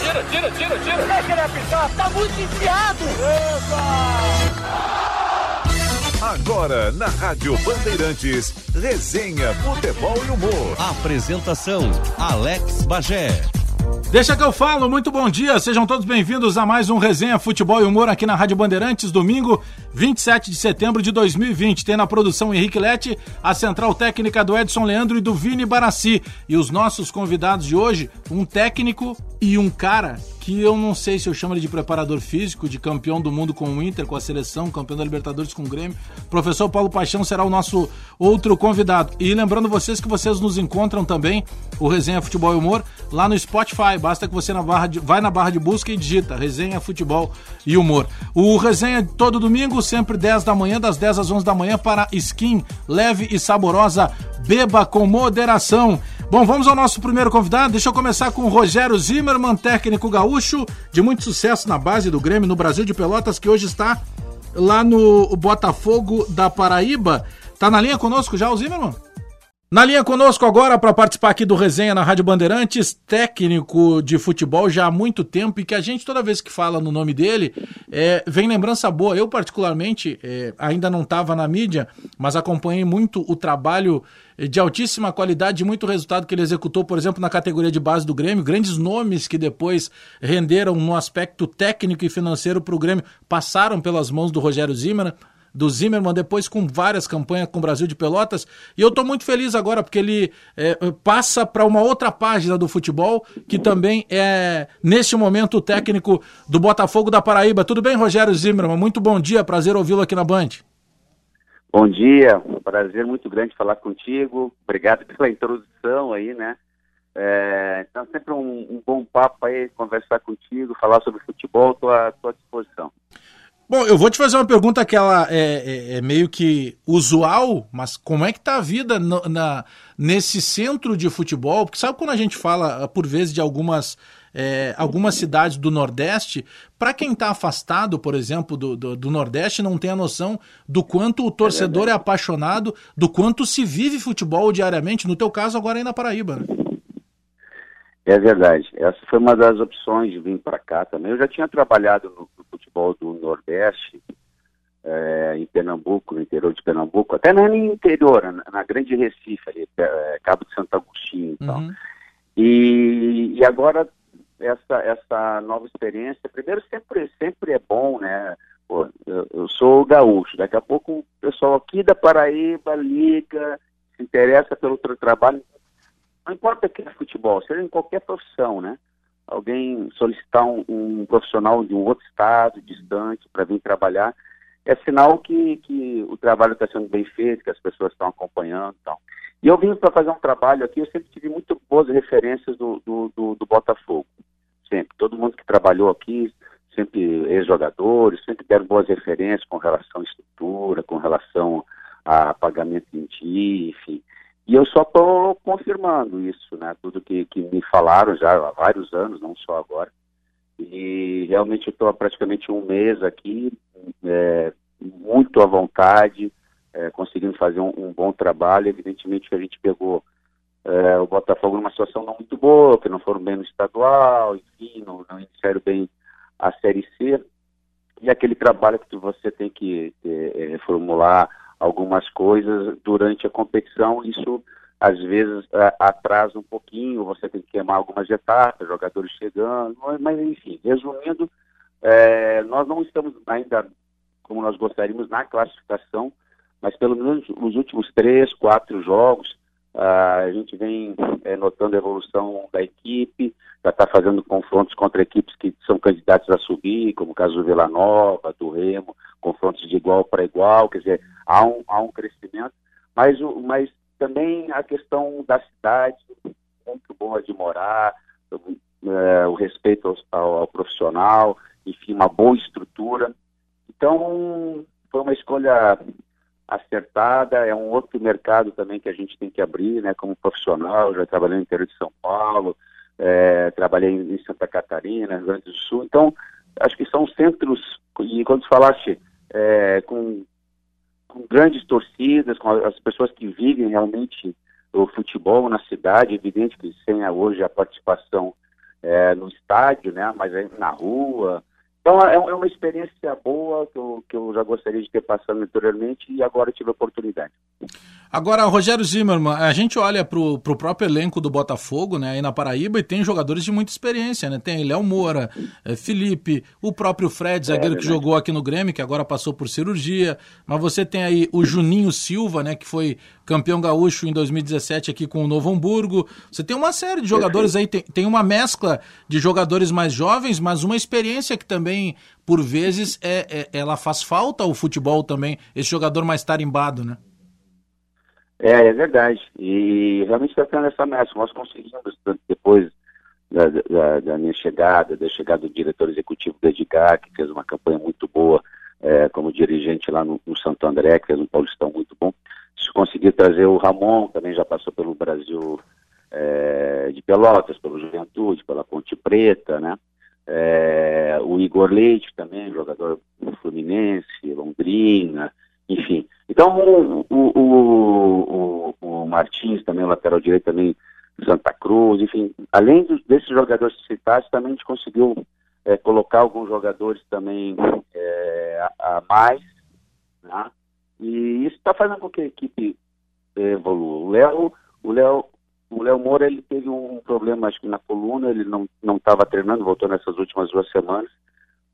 Tira, tira, tira, tira. Deixa ele apitar, tá muito enfiado. Agora, na Rádio Bandeirantes, resenha, futebol e humor. Apresentação, Alex Bagé. Deixa que eu falo, muito bom dia, sejam todos bem-vindos a mais um Resenha Futebol e Humor aqui na Rádio Bandeirantes, domingo 27 de setembro de 2020. Tem na produção Henrique Lete, a central técnica do Edson Leandro e do Vini Barassi. E os nossos convidados de hoje, um técnico e um cara que eu não sei se eu chamo ele de preparador físico, de campeão do mundo com o Inter, com a seleção, campeão da Libertadores com o Grêmio. Professor Paulo Paixão será o nosso outro convidado. E lembrando vocês que vocês nos encontram também, o Resenha Futebol e Humor, lá no Spotify. Basta que você na barra de, vai na barra de busca e digita Resenha Futebol e Humor. O Resenha todo domingo, sempre 10 da manhã, das 10 às 11 da manhã, para skin leve e saborosa. Beba com moderação. Bom, vamos ao nosso primeiro convidado. Deixa eu começar com o Rogério Zimmermann, técnico gaúcho, de muito sucesso na base do Grêmio no Brasil de Pelotas, que hoje está lá no Botafogo da Paraíba. Tá na linha conosco já o Zimmermann? Na linha conosco agora para participar aqui do resenha na Rádio Bandeirantes, técnico de futebol já há muito tempo e que a gente toda vez que fala no nome dele é, vem lembrança boa. Eu particularmente é, ainda não estava na mídia, mas acompanhei muito o trabalho de altíssima qualidade, de muito resultado que ele executou, por exemplo, na categoria de base do Grêmio, grandes nomes que depois renderam no aspecto técnico e financeiro para o Grêmio passaram pelas mãos do Rogério Zimmermann do Zimmermann, depois com várias campanhas com o Brasil de Pelotas. E eu estou muito feliz agora, porque ele é, passa para uma outra página do futebol, que também é, neste momento, o técnico do Botafogo da Paraíba. Tudo bem, Rogério Zimmermann? Muito bom dia, prazer ouvi-lo aqui na Band. Bom dia, um prazer muito grande falar contigo. Obrigado pela introdução aí, né? É, então, sempre um, um, bom papo aí, conversar contigo, falar sobre futebol, estou à disposição. Bom, eu vou te fazer uma pergunta que ela é, é, é meio que usual, mas como é que tá a vida no, na, nesse centro de futebol? Porque sabe quando a gente fala, por vezes, de algumas, é, algumas cidades do Nordeste, para quem está afastado, por exemplo, do, do, do, Nordeste, não tem a noção do quanto o torcedor é, é, apaixonado, do quanto se vive futebol diariamente, no teu caso agora aí na Paraíba, né? É verdade. Essa foi uma das opções de vir para cá também. Eu já tinha trabalhado no, no futebol do Nordeste, é, em Pernambuco, no interior de Pernambuco, até no interior, na, na Grande Recife, ali, é, Cabo de Santo Agostinho e tal. Uhum. E, e agora essa, essa nova experiência, primeiro sempre, sempre é bom, né? Pô, eu, eu, sou gaúcho, daqui a pouco o pessoal aqui da Paraíba liga, se interessa pelo trabalho, não importa que é futebol, seja em qualquer profissão, né? Alguém solicitar um, um profissional de um outro estado, distante, para vir trabalhar, é sinal que, que o trabalho está sendo bem feito, que as pessoas estão acompanhando então. e eu vim para fazer um trabalho aqui, eu sempre tive muito boas referências do, do, do, do Botafogo. Sempre. Todo mundo que trabalhou aqui, sempre ex-jogadores, sempre deram boas referências com relação à estrutura, com relação a pagamento em dia, enfim. E eu só estou confirmando isso, né? Tudo que, que me falaram já há vários anos, não só agora. E realmente estou há praticamente um mês aqui, é, muito à vontade, é, conseguindo fazer um, um, bom trabalho. Evidentemente que a gente pegou é, o Botafogo numa situação não muito boa, que não foram bem no estadual, enfim, não, não iniciaram bem a Série C. E aquele trabalho que você tem que é, formular algumas coisas durante a competição, isso às vezes atrasa um pouquinho, você tem que queimar algumas etapas, jogadores chegando, mas enfim, resumindo, é, nós não estamos ainda como nós gostaríamos na classificação, mas pelo menos nos últimos três, quatro jogos, a gente vem é, notando a evolução da equipe, já está fazendo confrontos contra equipes que são candidatos a subir, como o caso do Vila Nova, do Remo, confrontos de igual para igual, quer dizer, há um, há um crescimento, mas, mas também a questão da cidade, muito boa de morar, é, o respeito ao, ao, ao, profissional, enfim, uma boa estrutura. Então, foi uma escolha acertada, é um outro mercado também que a gente tem que abrir, né, como profissional, já trabalhei no interior de São Paulo, é, trabalhei em Santa Catarina, Rio Grande do Sul, então, acho que são centros, e quando falaste é, com, com, grandes torcidas, com as pessoas que vivem realmente o futebol na cidade, evidente que sem hoje a participação é, no estádio, né? Mas na rua. Então é, é uma experiência boa que eu, que eu já gostaria de ter passado anteriormente e agora tive a oportunidade. Agora, Rogério Zimmermann, a gente olha para o próprio elenco do Botafogo, né, aí na Paraíba, e tem jogadores de muita experiência, né? Tem Léo Moura, é, Felipe, o próprio Fred, zagueiro é, que jogou aqui no Grêmio, que agora passou por cirurgia. Mas você tem aí o Juninho Silva, né, que foi campeão gaúcho em 2017 aqui com o Novo Hamburgo. Você tem uma série de jogadores aí, tem, tem uma mescla de jogadores mais jovens, mas uma experiência que também, por vezes, é, é ela faz falta ao futebol também, esse jogador mais tarimbado, né? É, é verdade. E realmente está tendo essa mescla. Nós conseguimos, depois da, da, da, minha chegada, da chegada do diretor executivo do Edgar, que fez uma campanha muito boa é, como dirigente lá no, no, Santo André, que fez um Paulistão muito bom. Se conseguir trazer o Ramon, também já passou pelo Brasil é, de Pelotas, pelo Juventude, pela Ponte Preta, né? É, o Igor Leite também, jogador Fluminense, Londrina, enfim. Então, o, o, o, o, Martins também, lateral direito também, Santa Cruz, enfim, além desses jogadores citados, também a gente conseguiu é, colocar alguns jogadores também é, a, a, mais, né? e isso está fazendo com que a equipe é, evolua. O Léo, o Léo, o Léo Moura, ele teve um problema, acho que na coluna, ele não estava treinando, voltou nessas últimas duas semanas,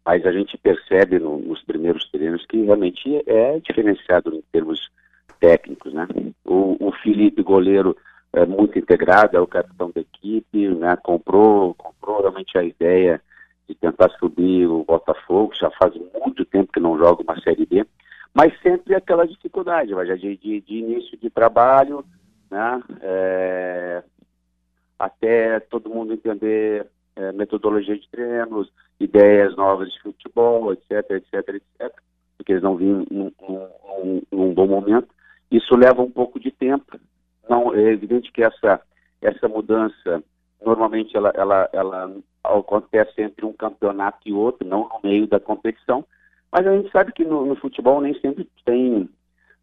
mas a gente percebe no, nos primeiros treinos que realmente é diferenciado em termos técnicos, né? O, o Felipe, goleiro, é muito integrado, é o capitão da equipe, né? Comprou, comprou realmente a ideia de tentar subir o Botafogo, já faz muito tempo que não joga uma Série B, mas sempre aquela dificuldade, vai de, de, de início de trabalho, né? É, até todo mundo entender é, metodologia de treinos, ideias novas de futebol, etc, etc, etc, porque eles não vinham num, num, num, bom momento. Isso leva um pouco de tempo. Não, é evidente que essa, essa mudança, normalmente ela, ela, ela acontece entre um campeonato e outro, não no meio da competição, mas a gente sabe que no, no futebol nem sempre tem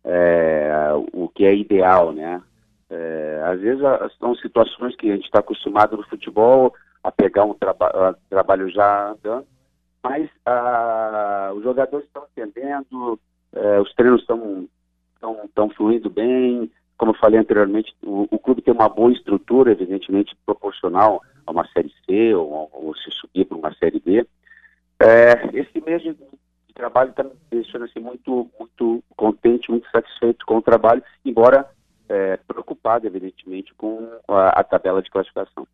é, o que é ideal, né? É, às vezes são situações que a gente está acostumado no futebol, a pegar um traba trabalho já andando, mas ah, os jogadores estão entendendo, eh, os treinos estão fluindo bem, como eu falei anteriormente, o, o, clube tem uma boa estrutura, evidentemente proporcional a uma Série C ou, ou se subir para uma Série B. É, esse mês de, de trabalho está me deixando assim, muito, muito contente, muito satisfeito com o trabalho, embora é, preocupado, evidentemente, com a, a tabela de classificação.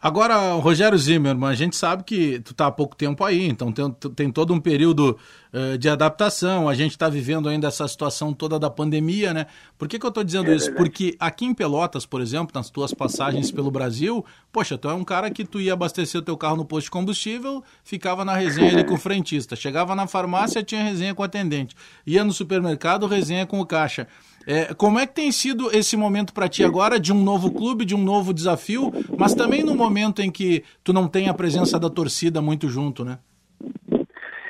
Agora, Rogério Zimmermann, a gente sabe que tu está há pouco tempo aí, então tem, tem todo um período uh, de adaptação. A gente está vivendo ainda essa situação toda da pandemia, né? Por que, que eu estou dizendo é isso? Verdade. Porque aqui em Pelotas, por exemplo, nas tuas passagens pelo Brasil, poxa, tu é um cara que tu ia abastecer o teu carro no posto de combustível, ficava na resenha ali com o frentista. Chegava na farmácia, tinha resenha com o atendente. Ia no supermercado, resenha com o caixa. É, como é que tem sido esse momento para ti agora de um novo clube, de um novo desafio, mas também no momento em que tu não tem a presença da torcida muito junto, né?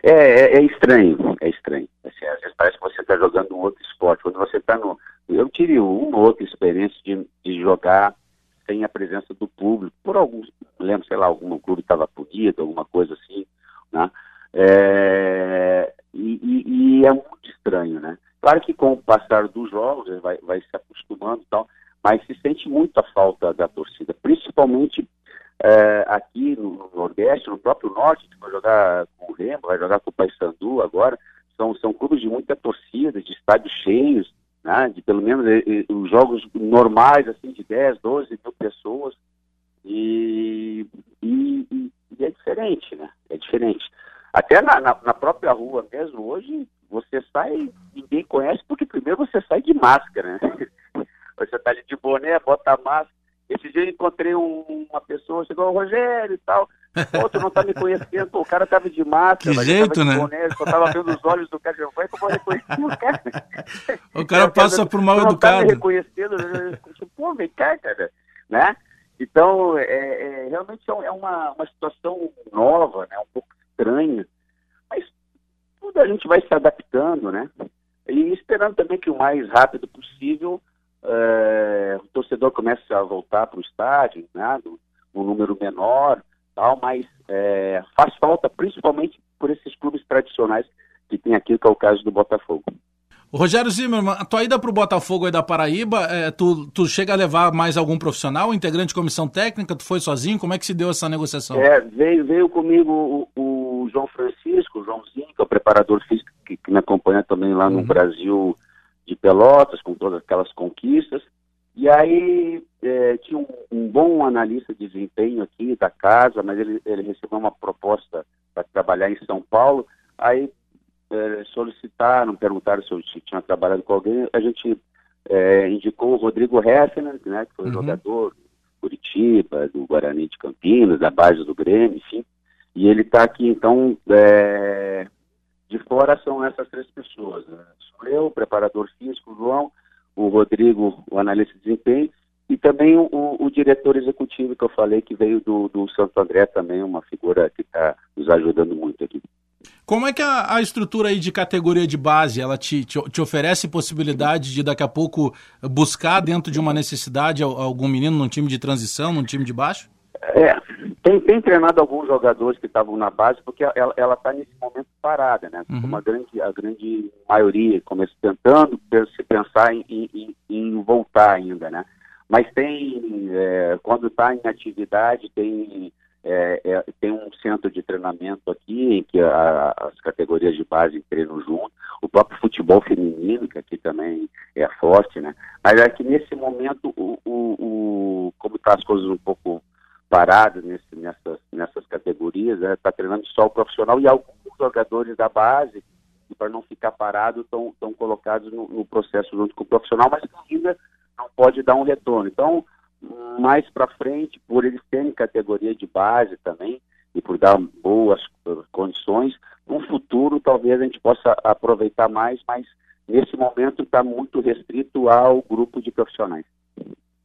É, é, é estranho, é estranho. Assim, às vezes parece que você está jogando um outro esporte. Quando você está no. Eu tive uma outra experiência de, de jogar sem a presença do público, por alguns, lembro, sei lá, algum clube estava punido, alguma coisa assim, né? É, e, e, e, é muito estranho, né? Claro que com o passar dos jogos vai, vai se acostumando e tal, mas se sente muito a falta da torcida, principalmente é, aqui no, Nordeste, no próprio Norte, que vai jogar com o Remo, vai jogar com o Paysandu agora, são, são clubes de muita torcida, de estádios cheios, né, de pelo menos os jogos normais, assim, de 10, 12 mil pessoas, e, e, e, é diferente, né, é diferente. Até na, na, na própria rua mesmo, hoje, você sai, ninguém conhece, porque primeiro você sai de máscara, né? Você tá ali de boné, bota a máscara. Esse dia eu encontrei um, uma pessoa, chegou o Rogério e tal. Outro não tá me conhecendo, o cara tava de máscara, que jeito, né? Boné, só tava vendo os olhos do cara, como é que eu vou reconhecer o cara? O cara passa por mal educado. Não tá me reconhecendo, pô, vem cá, cara, né? Então, é, é realmente é uma, uma situação nova, né? Um pouco estranha, tudo a gente vai se adaptando, né? E esperando também que o mais rápido possível é, o torcedor comece a voltar para o estádio, né? Um número menor, tal, mas é, faz falta principalmente por esses clubes tradicionais que tem aqui, que é o caso do Botafogo. O Rogério Zimmermann, a tua ida para o Botafogo aí da Paraíba, é, tu, tu chega a levar mais algum profissional, integrante de comissão técnica, tu foi sozinho, como é que se deu essa negociação? É, veio, veio comigo o, o João Francisco, o Joãozinho, que é o preparador físico que, que me acompanha também lá no uhum. Brasil de Pelotas, com todas aquelas conquistas, e aí é, tinha um, um, bom analista de desempenho aqui da casa, mas ele, ele recebeu uma proposta para trabalhar em São Paulo, aí é, solicitaram, perguntaram se eu tinha trabalhado com alguém, a gente é, indicou o Rodrigo Heffner, né, que foi uhum. jogador do Curitiba, do Guarani de Campinas, da base do Grêmio, enfim, e ele está aqui, então, é, de fora são essas três pessoas, né? sou eu, o preparador físico, o João, o Rodrigo, o analista de desempenho, e também o, o, diretor executivo que eu falei, que veio do, do Santo André também, uma figura que está nos ajudando muito aqui. Como é que a, a, estrutura aí de categoria de base, ela te, te, te, oferece possibilidade de daqui a pouco buscar dentro de uma necessidade algum menino num time de transição, num time de baixo? É, tem, tem treinado alguns jogadores que estavam na base, porque ela está nesse momento parada, né? Uhum. Uma grande, a grande maioria começa tentando se pensar em, em, em, voltar ainda, né? Mas tem, é, quando está em atividade, tem é, é, tem um centro de treinamento aqui em que a, as categorias de base treinam junto, o próprio futebol feminino, que aqui também é forte, né? Mas é que nesse momento, o, o, o como está as coisas um pouco paradas nesse, nessas, nessas categorias, está né? Tá treinando só o profissional e alguns jogadores da base, para não ficar parado, estão colocados no, no, processo junto com o profissional, mas ainda não pode dar um retorno. Então, mais para frente, por eles terem categoria de base também e por dar boas condições, no futuro talvez a gente possa aproveitar mais, mas nesse momento está muito restrito ao grupo de profissionais.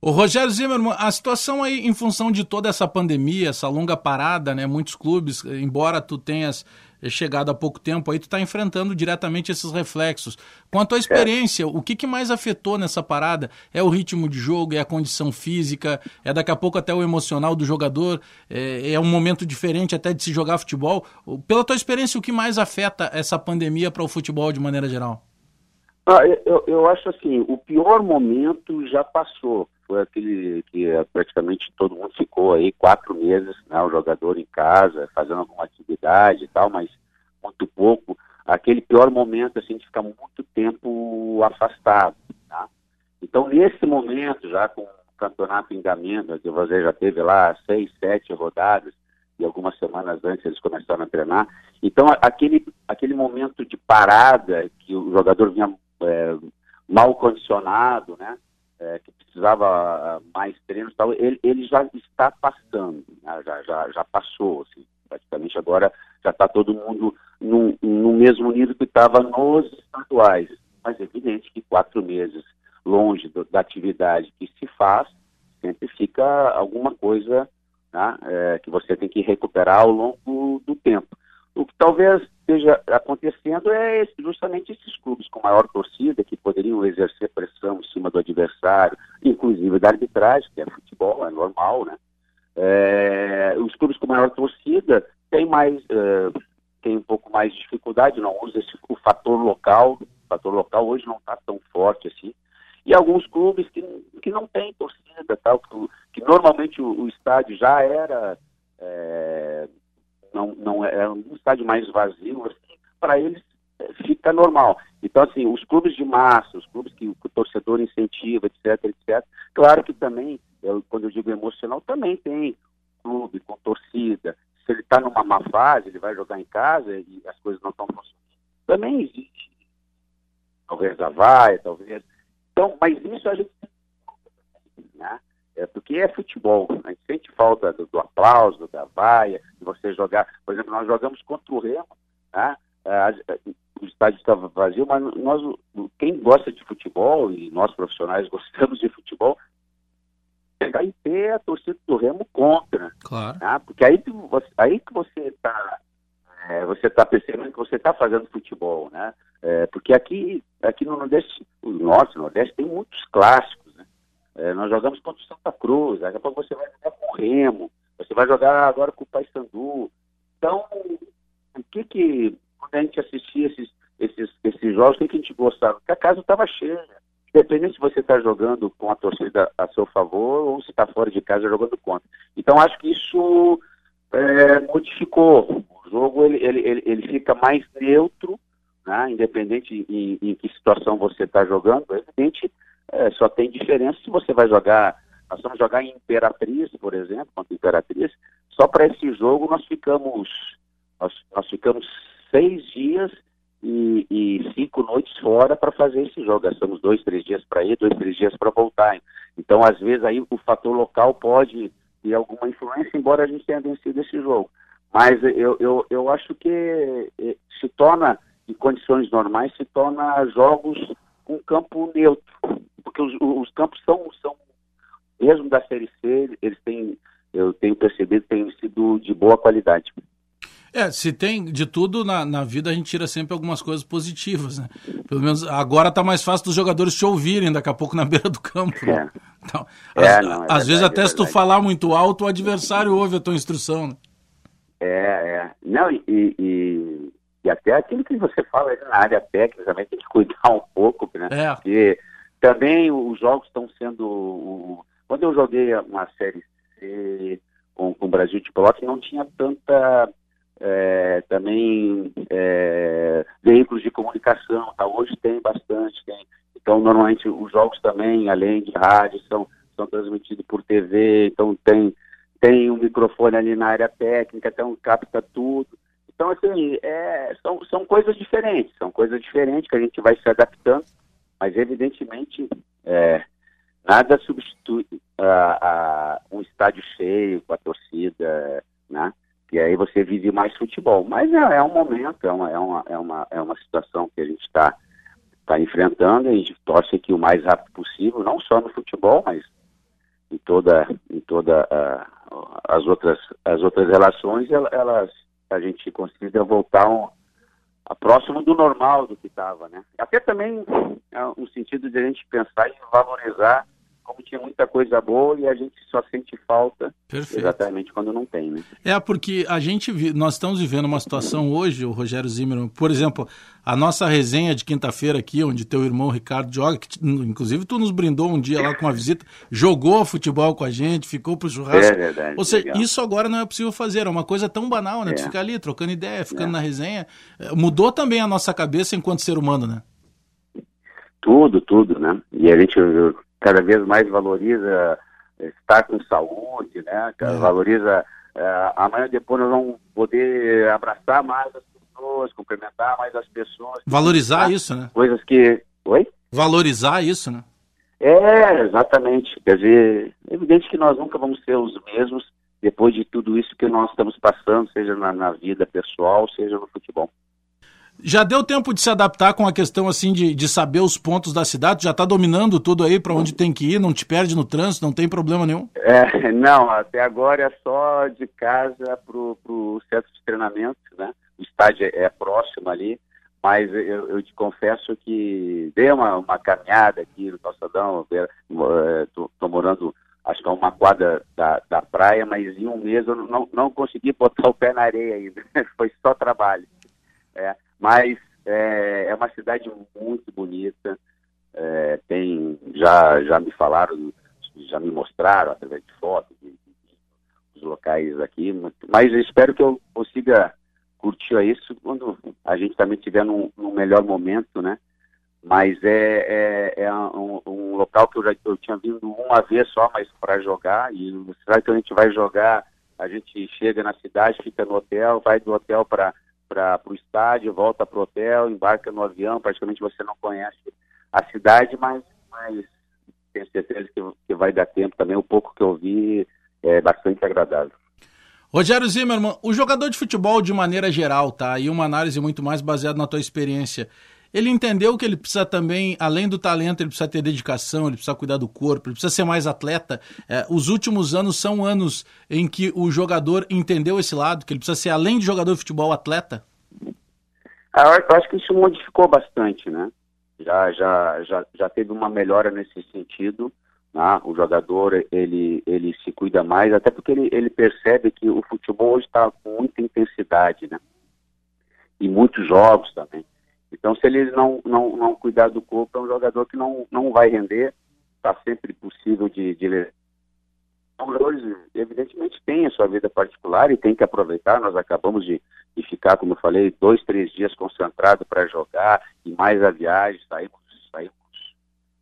O Rogério Zimmermann, a situação aí em função de toda essa pandemia, essa longa parada, né? Muitos clubes, embora tu tenhas chegado há pouco tempo, aí tu está enfrentando diretamente esses reflexos. Quanto à experiência, é. o que, que mais afetou nessa parada? É o ritmo de jogo, é a condição física, é daqui a pouco até o emocional do jogador, é, é um momento diferente até de se jogar futebol. Pela tua experiência, o que mais afeta essa pandemia para o futebol de maneira geral? Ah, eu, eu acho assim, o pior momento já passou. Foi aquele que eh, praticamente todo mundo ficou aí quatro meses, né, o jogador em casa, fazendo alguma atividade e tal, mas muito pouco. Aquele pior momento, assim, de ficar muito tempo afastado, tá? Então, nesse momento, já com o campeonato em Gamenda, que você já teve lá seis, sete rodadas, e algumas semanas antes eles começaram a treinar. Então, aquele, aquele momento de parada, que o jogador vinha é, mal condicionado, né? É, que precisava ah, mais treinos, tal, ele, ele já está passando, né? já, já, já passou, assim, praticamente agora já está todo mundo no, no mesmo nível que estava nos estaduais. Mas é evidente que quatro meses longe do, da atividade que se faz, sempre fica alguma coisa né, é, que você tem que recuperar ao longo do tempo. O que talvez esteja acontecendo é justamente esses clubes com maior torcida, que poderiam exercer pressão em cima do adversário, inclusive da arbitragem, que é futebol, é normal, né? É, os clubes com maior torcida têm mais, é, têm um pouco mais de dificuldade, não usa esse, o fator local, o fator local hoje não está tão forte assim, e alguns clubes que, que não têm torcida, tal, que, que normalmente o, o, estádio já era é, não, não é, é um estádio mais vazio, assim, para eles é, fica normal. Então, assim, os clubes de massa, os clubes que, o torcedor incentiva, etc, etc, claro que também, eu, quando eu digo emocional, também tem clube com torcida. Se ele está numa má fase, ele vai jogar em casa e as coisas não estão funcionando. Também existe. Talvez a vai, talvez. Então, mas isso a gente né? É porque é futebol. A gente sente falta do, do aplauso, da vaia, de você jogar. Por exemplo, nós jogamos contra o Remo, né? o estádio estava vazio, mas nós, quem gosta de futebol, e nós profissionais gostamos de futebol, pegar em pé a torcida do Remo contra. Claro. Né? Porque aí, aí que você está é, você está percebendo que você está fazendo futebol, né? É, porque aqui, aqui no Nordeste, o Norte, o Nordeste tem muitos clássicos, é, nós jogamos contra o Santa Cruz, daqui a pouco você vai jogar com o Remo, você vai jogar agora com o Paysandu. Então, o que que, quando a gente assistia esses, esses, esses jogos, o que, que a gente gostava? Porque a casa estava cheia. Independente se você está jogando com a torcida a seu favor ou se está fora de casa jogando contra. Então, acho que isso é, modificou. O jogo ele, ele, ele, ele fica mais neutro, né? independente em, em que situação você está jogando. Evidente, é, só tem diferença se você vai jogar. Nós vamos jogar em Imperatriz, por exemplo, contra Imperatriz. Só para esse jogo nós ficamos nós, nós ficamos seis dias e, e cinco noites fora para fazer esse jogo. Gastamos dois, três dias para ir, dois, três dias para voltar. Então, às vezes, aí o fator local pode ter alguma influência, embora a gente tenha vencido esse jogo. Mas eu, eu, eu acho que eh, se torna, em condições normais, se torna jogos com campo neutro. Porque os, os campos são, são, mesmo da Série C, eles têm, eu tenho percebido, têm sido de boa qualidade. É, se tem de tudo na, na vida, a gente tira sempre algumas coisas positivas, né? Pelo menos agora tá mais fácil dos jogadores te ouvirem daqui a pouco na beira do campo. Né? É. Então, é, às, não, é às verdade, vezes até é se tu falar muito alto, o adversário ouve a tua instrução. Né? É, é. Não, e, e, e, até aquilo que você fala na área técnica também tem que cuidar um pouco, né? É. Porque também os jogos estão sendo. Quando eu joguei uma série C com, com o Brasil de Pelotas, não tinha tanta é, também é, veículos de comunicação, tá? hoje tem bastante, tem. Então, normalmente os jogos também, além de rádio, são, são transmitidos por TV, então tem, tem um microfone ali na área técnica, então capta tudo. Então, assim, é, são, são coisas diferentes, são coisas diferentes que a gente vai se adaptando, mas evidentemente é, nada substitui a, a, um estádio cheio com a torcida, né? E aí você vive mais futebol. Mas é, é um momento, é uma, é, uma, é, uma, é uma situação que a gente está tá enfrentando e a gente torce aqui o mais rápido possível, não só no futebol, mas em toda, em toda uh, as, outras, as outras relações, elas, a gente consiga voltar a próximo do normal do que estava, né? Até também é um sentido de a gente pensar e valorizar como tinha muita coisa boa e a gente só sente falta Perfeito. exatamente quando não tem, né? É, porque a gente, nós estamos vivendo uma situação hoje, o Rogério Zimmermann, por exemplo, a nossa resenha de quinta-feira aqui, onde teu irmão Ricardo joga, que inclusive tu nos brindou um dia lá com uma visita, jogou futebol com a gente, ficou pro churrasco. É verdade. Ou seja, legal. isso agora não é possível fazer, é uma coisa tão banal, né? É. Tu ficar ali trocando ideia, ficando é. na resenha. É, mudou também a nossa cabeça enquanto ser humano, né? Tudo, tudo, né? E a gente cada vez mais valoriza estar com saúde, né? É. Valoriza uh, amanhã depois nós vamos poder abraçar mais as pessoas, cumprimentar mais as pessoas. Valorizar tá? isso, né? Coisas que. Oi? Valorizar isso, né? É, exatamente. Quer dizer, é evidente que nós nunca vamos ser os mesmos depois de tudo isso que nós estamos passando, seja na, na vida pessoal, seja no futebol. Já deu tempo de se adaptar com a questão assim de, de saber os pontos da cidade? Já está dominando tudo aí para onde tem que ir? Não te perde no trânsito? Não tem problema nenhum? É, não, até agora é só de casa para o centro de treinamento, né? O estádio é, é próximo ali, mas eu, eu, te confesso que dei uma, uma caminhada aqui no calçadão, estou é, morando acho que é uma quadra da, da praia, mas em um mês eu não, não consegui botar o pé na areia ainda, foi só trabalho. É. Mas é, é uma cidade muito bonita. É, tem, já, já me falaram, já me mostraram através de fotos os locais aqui, mas espero que eu consiga curtir isso quando a gente também estiver num, num, melhor momento, né? Mas é, é, é um, um, local que eu já eu tinha vindo uma vez só, mas para jogar, e será que a gente vai jogar, a gente chega na cidade, fica no hotel, vai do hotel para para o estádio, volta para o hotel, embarca no avião, praticamente você não conhece a cidade, mas, mas tenho certeza que, que vai dar tempo também. O pouco que eu vi é bastante agradável. Rogério Zimmermann, o jogador de futebol de maneira geral, tá? E uma análise muito mais baseada na tua experiência. Ele entendeu que ele precisa também, além do talento, ele precisa ter dedicação, ele precisa cuidar do corpo, ele precisa ser mais atleta. É, os últimos anos são anos em que o jogador entendeu esse lado, que ele precisa ser, além de jogador de futebol, atleta? Ah, eu acho que isso modificou bastante, né? Já, já, já, já teve uma melhora nesse sentido, né? o jogador ele, ele se cuida mais, até porque ele, ele percebe que o futebol hoje está com muita intensidade, né? E muitos jogos também. Então, se ele não, não, não cuidar do corpo, é um jogador que não, não vai render, está sempre possível de, de jogadores, evidentemente, têm a sua vida particular e tem que aproveitar. Nós acabamos de, de ficar, como eu falei, dois, três dias concentrado para jogar e mais a viagem. Saímos, saímos.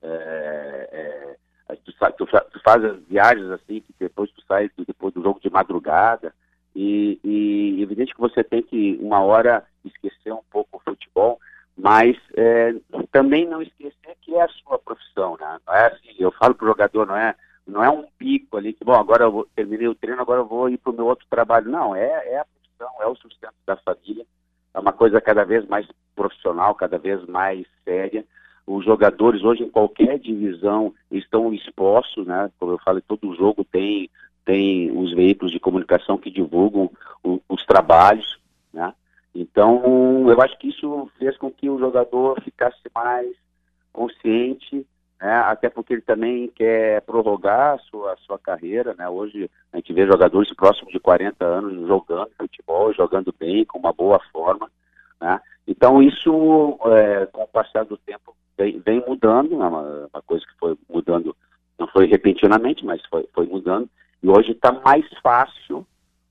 É, é, tu, tu, tu, faz as viagens assim, que depois tu sai depois do jogo de madrugada. E, e evidente que você tem que, uma hora, esquecer um pouco o futebol, mas é, também não esquecer que é a sua profissão, né? Não é assim, eu falo para o jogador, não é não é um pico ali que, bom, agora eu vou, terminei o treino, agora eu vou ir para o meu outro trabalho. Não, é, é a profissão, é o sustento da família. É uma coisa cada vez mais profissional, cada vez mais séria. Os jogadores hoje em qualquer divisão estão expostos, né? Como eu falei, todo jogo tem, tem os veículos de comunicação que divulgam o, os trabalhos, né? Então, eu acho que isso fez com que o jogador ficasse mais consciente né? até porque ele também quer prorrogar a sua, a sua carreira, né? Hoje a gente vê jogadores próximos de 40 anos jogando futebol, jogando bem, com uma boa forma, né? Então isso, é, com o passar do tempo, vem, vem mudando, né? uma, uma, coisa que foi mudando, não foi repentinamente, mas foi, foi mudando, e hoje está mais fácil,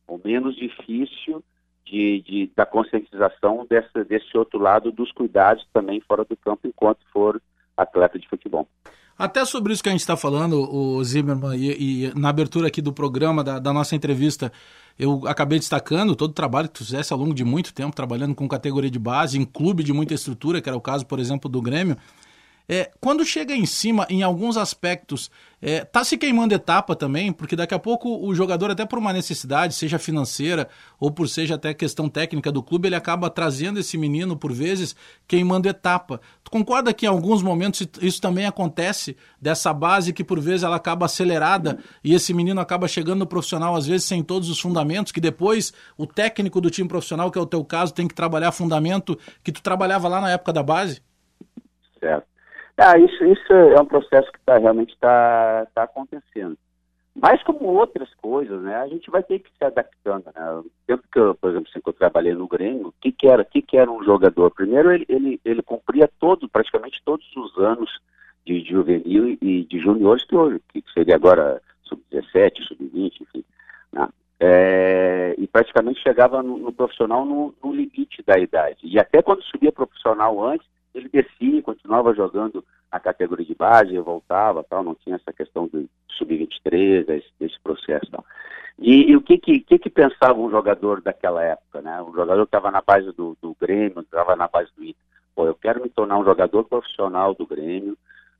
ou menos difícil, de, de, da conscientização desse, desse outro lado dos cuidados também fora do campo, enquanto for atleta de futebol. Até sobre isso que a gente está falando, o Zimmermann, e, e, na abertura aqui do programa, da, da, nossa entrevista, eu acabei destacando todo o trabalho que tu fizesse ao longo de muito tempo, trabalhando com categoria de base, em clube de muita estrutura, que era o caso, por exemplo, do Grêmio. É, quando chega em cima, em alguns aspectos, é, tá se queimando etapa também, porque daqui a pouco o jogador, até por uma necessidade, seja financeira ou por seja até questão técnica do clube, ele acaba trazendo esse menino, por vezes, queimando etapa. Tu concorda que em alguns momentos isso também acontece, dessa base que por vezes ela acaba acelerada e esse menino acaba chegando no profissional, às vezes sem todos os fundamentos, que depois o técnico do time profissional, que é o teu caso, tem que trabalhar fundamento que tu trabalhava lá na época da base? Certo. Ah, isso, isso é um processo que tá, realmente está tá acontecendo. Mas como outras coisas, né, a gente vai ter que se adaptando. Né? O tempo que eu, por exemplo, assim, que eu trabalhei no Grêmio, o que, que, era, que, que era um jogador? Primeiro, ele, ele, ele cumpria todo, praticamente todos os anos de, juvenil e de juniores, que, hoje, que seria agora sub-17, sub-20, enfim. Né? É, e praticamente chegava no, no profissional no, no limite da idade. E até quando subia profissional antes, ele descia, continuava jogando a categoria de base, voltava, tal, não tinha essa questão do sub-23, desse, desse, processo, tal. E, e, o que que, que que, pensava um jogador daquela época, né? Um jogador que estava na base do, do Grêmio, estava na base do Inter. Pô, eu quero me tornar um jogador profissional do Grêmio,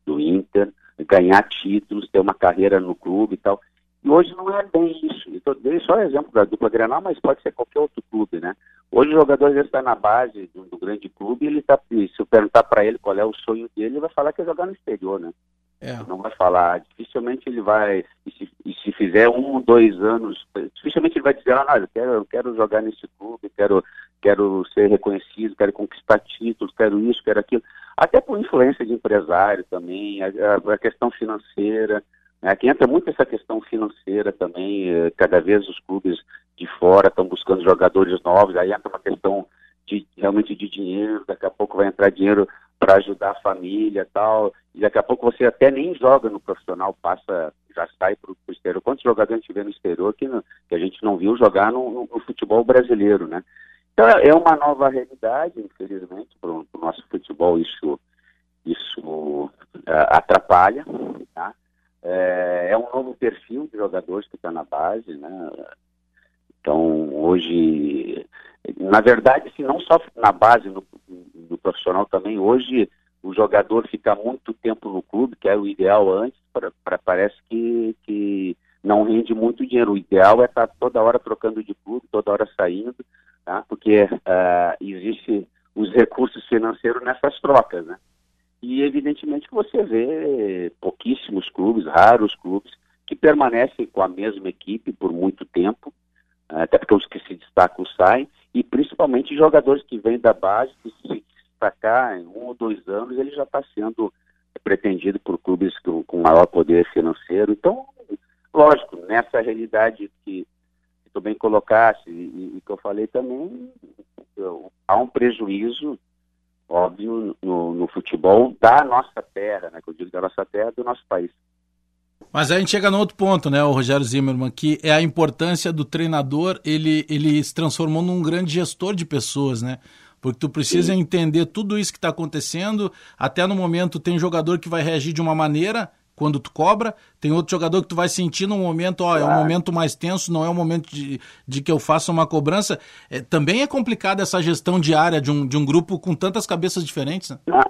do Inter, ganhar títulos, ter uma carreira no clube e tal. E hoje não é bem isso. Eu dei só o exemplo da dupla Grenal, mas pode ser qualquer outro clube, né? Hoje o jogador já está na base do, do grande clube ele tá, se eu perguntar para ele qual é o sonho dele, ele vai falar que é jogar no exterior, né? É. Não vai falar, dificilmente ele vai, e se, e se, fizer um, dois anos, dificilmente ele vai dizer, ah, não, eu quero, eu quero jogar nesse clube, quero, quero ser reconhecido, quero conquistar títulos, quero isso, quero aquilo. Até por influência de empresário também, a, a questão financeira, Aqui entra muito essa questão financeira também, eh, cada vez os clubes de fora estão buscando jogadores novos, aí entra uma questão de realmente de dinheiro, daqui a pouco vai entrar dinheiro para ajudar a família tal, e daqui a pouco você até nem joga no profissional, passa, já sai para o exterior. Quantos jogadores a gente vê no exterior que, que a gente não viu jogar no, no, no futebol brasileiro, né? Então é, é uma nova realidade, infelizmente, para o nosso futebol isso, isso uh, atrapalha, tá? É, é um novo perfil de jogadores que está na base, né? Então, hoje, na verdade, se não só na base, no, profissional também, hoje o jogador fica muito tempo no clube, que era o ideal antes, para parece que, que não rende muito dinheiro. O ideal é estar tá toda hora trocando de clube, toda hora saindo, tá? porque uh, existe os recursos financeiros nessas trocas, né? E evidentemente que você vê pouquíssimos clubes, raros clubes, que permanecem com a mesma equipe por muito tempo, até porque os que se destacam saem, e principalmente jogadores que vêm da base, que se destacar em um ou dois anos, ele já está sendo pretendido por clubes com, maior poder financeiro. Então, lógico, nessa realidade que, que tu bem colocaste e, que eu falei também, há um prejuízo óbvio no, no, futebol da nossa terra, né? Que eu digo da nossa terra, do nosso país. Mas a gente chega no outro ponto, né, o Rogério Zimmermann, que é a importância do treinador, ele, ele se transformou num grande gestor de pessoas, né? Porque tu precisa Sim. entender tudo isso que está acontecendo. Até no momento tem jogador que vai reagir de uma maneira quando tu cobra, tem outro jogador que tu vai sentir num momento, ó, claro. é um momento mais tenso, não é o um momento de, de que eu faça uma cobrança. É, também é complicada essa gestão diária de um, de um grupo com tantas cabeças diferentes, né? Não,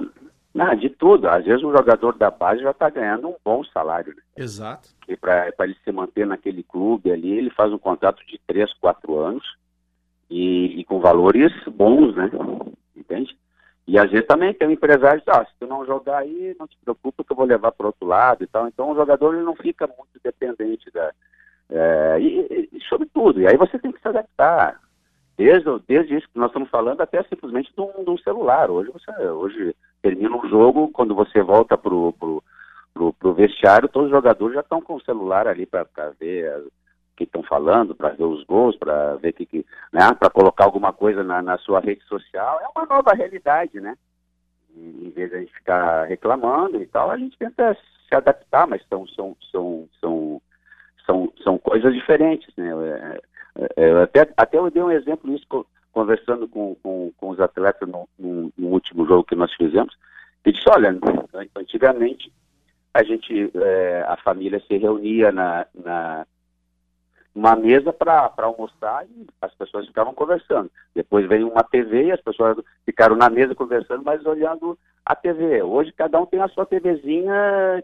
não, de tudo. Às vezes o jogador da base já está ganhando um bom salário. Né? Exato. E para ele se manter naquele clube ali, ele faz um contrato de 3, 4 anos e, e, com valores bons, né? Entende? E às vezes também tem um empresário que diz, ah, se tu não jogar aí, não te preocupa que eu vou levar para outro lado e tal. Então o jogador ele não fica muito dependente da. É, e, e, sobretudo, e aí você tem que se adaptar. Desde, desde isso que nós estamos falando até simplesmente de um, celular. Hoje você hoje termina um jogo, quando você volta pro, pro, pro, pro vestiário, todos os jogadores já estão com o celular ali para ver que estão falando, para ver os gols, para ver que, que né, para colocar alguma coisa na, na, sua rede social, é uma nova realidade, né? Em vez de a gente ficar reclamando e tal, a gente tenta se adaptar, mas são são são são são, são coisas diferentes, né? É, é, é até até eu dei um exemplo isso conversando com, com, com os atletas no, no, no, último jogo que nós fizemos, e disse, olha, antigamente a gente, é, a família se reunia na, na uma mesa para almoçar e as pessoas ficavam conversando. Depois veio uma TV e as pessoas ficaram na mesa conversando, mas olhando a TV. Hoje cada um tem a sua TVzinha,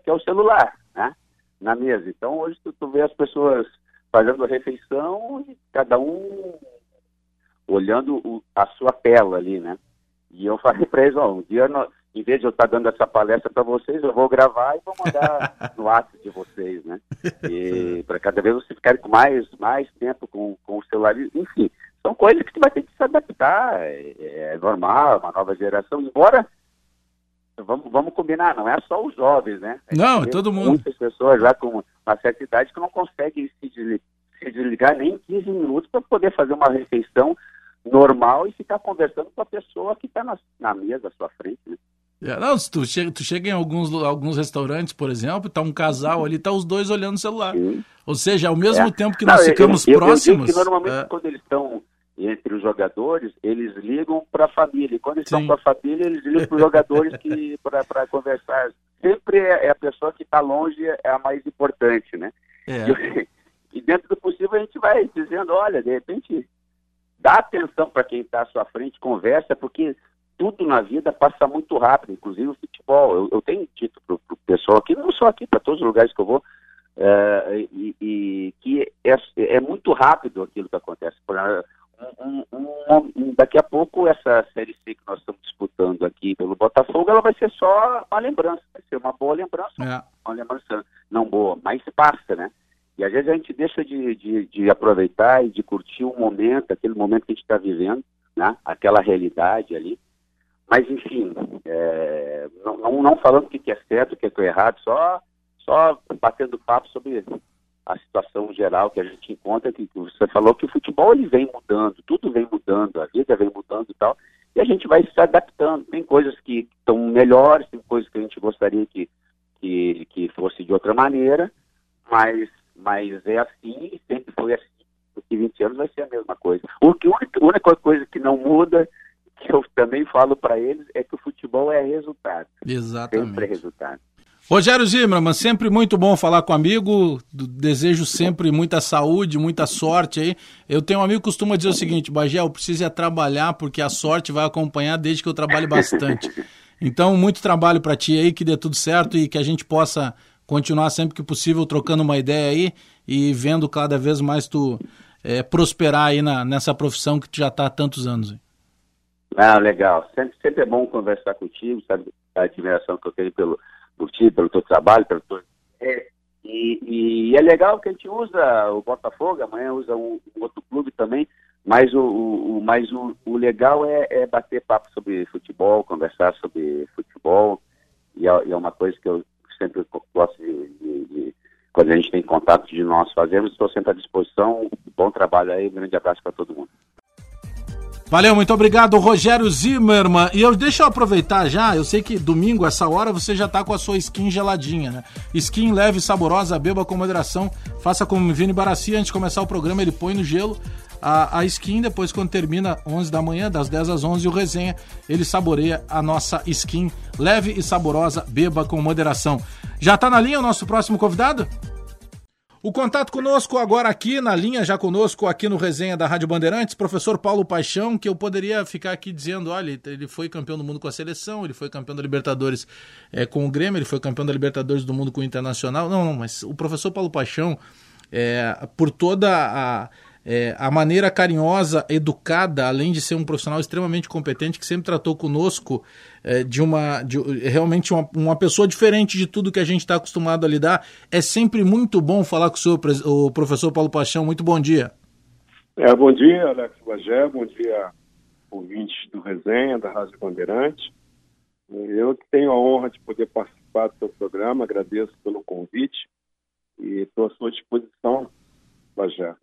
que é o celular, né? Na mesa. Então hoje tu, tu vê as pessoas fazendo a refeição e cada um olhando o, a sua tela ali, né? E eu falei para eles, ó, um dia nós, em vez de eu estar dando essa palestra para vocês, eu vou gravar e vou mandar no WhatsApp de vocês, né? E para cada vez vocês ficarem com mais, mais tempo com, com o celular, enfim, são coisas que você vai ter que se adaptar, é, é normal, uma nova geração, embora vamos, vamos combinar, não é só os jovens, né? Não, é todo mundo. Muitas pessoas já com uma certa idade que não conseguem se desligar, se desligar nem 15 minutos para poder fazer uma refeição normal e ficar conversando com a pessoa que está na, na mesa à sua frente, né? É, não, tu chega, tu chega em alguns, alguns restaurantes, por exemplo, tá um casal ali, tá os dois olhando o celular. Sim. Ou seja, ao mesmo é. tempo que nós não, ficamos eu, próximos. Eu, eu que normalmente é... quando eles estão entre os jogadores, eles ligam para a família. E quando eles Sim. estão com a família, eles ligam para os jogadores para conversar. Sempre é, é, a pessoa que está longe é a mais importante, né? É. E, e dentro do possível a gente vai dizendo, olha, de repente, dá atenção para quem está à sua frente, conversa, porque tudo na vida passa muito rápido, inclusive o futebol. Eu, eu tenho dito para o pessoal aqui, não só aqui, para todos os lugares que eu vou, é, e, e, que é, é, muito rápido aquilo que acontece. Um, um, um, daqui a pouco, essa Série C que nós estamos disputando aqui pelo Botafogo, ela vai ser só uma lembrança, vai ser uma boa lembrança, é. uma lembrança não boa, mas passa, né? E às vezes a gente deixa de, de, de aproveitar e de curtir o momento, aquele momento que a gente está vivendo, né? aquela realidade ali. Mas, enfim, é, não, não, não, falando o que é certo, o que é errado, só, só batendo papo sobre a situação geral que a gente encontra, que você falou que o futebol ele vem mudando, tudo vem mudando, a vida vem mudando e tal, e a gente vai se adaptando. Tem coisas que estão melhores, tem coisas que a gente gostaria que, que, que fosse de outra maneira, mas, mas é assim sempre foi assim. Daqui 20 anos vai ser a mesma coisa. O que, a única coisa que não muda que eu também falo para eles é que o futebol é resultado. Exatamente. Sempre é resultado. Rogério Zimmermann, sempre muito bom falar com amigo. Desejo sempre muita saúde, muita sorte aí. Eu tenho um amigo que costuma dizer o seguinte: Bagel, preciso é trabalhar porque a sorte vai acompanhar desde que eu trabalhe bastante. Então, muito trabalho para ti aí, que dê tudo certo e que a gente possa continuar sempre que possível trocando uma ideia aí e vendo cada vez mais tu é, prosperar aí na, nessa profissão que tu já está há tantos anos. Aí. Ah, legal. Sempre, sempre é bom conversar contigo, sabe? A admiração que eu tenho pelo, por ti, pelo teu trabalho, pelo teu... É, e, e, é legal que a gente usa o Botafogo, amanhã usa um, um outro clube também, mas o, o, mas o, o legal é, é, bater papo sobre futebol, conversar sobre futebol E é, é uma coisa que eu sempre gosto de, de, de, quando a gente tem contato de nós fazermos, estou sempre à disposição. Bom trabalho aí, um grande abraço para todo mundo. Valeu, muito obrigado, Rogério Zimmermann. E eu deixa eu aproveitar já, eu sei que domingo, essa hora, você já tá com a sua skin geladinha, né? Skin leve, saborosa, beba com moderação. Faça como Vini Barassi, antes de começar o programa, ele põe no gelo a, a skin, depois quando termina 11 da manhã, das 10 às 11, o resenha, ele saboreia a nossa skin leve e saborosa, beba com moderação. Já tá na linha o nosso próximo convidado? O contato conosco agora aqui na linha, já conosco aqui no resenha da Rádio Bandeirantes, professor Paulo Paixão, que eu poderia ficar aqui dizendo, olha, ele foi campeão do mundo com a seleção, ele foi campeão da Libertadores é, com o Grêmio, ele foi campeão da Libertadores do mundo com o Internacional. Não, não, mas o professor Paulo Paixão, é, por toda a é, a maneira carinhosa, educada, além de ser um profissional extremamente competente que sempre tratou conosco é, de uma de, realmente uma, uma pessoa diferente de tudo que a gente está acostumado a lidar. É sempre muito bom falar com o senhor, o professor Paulo Paixão. Muito bom dia. É, bom dia, Alex Bagé, bom dia, ouvintes do Resenha, da Rádio Bandeirante. Eu tenho a honra de poder participar do seu programa, agradeço pelo convite e estou à sua disposição, Bagé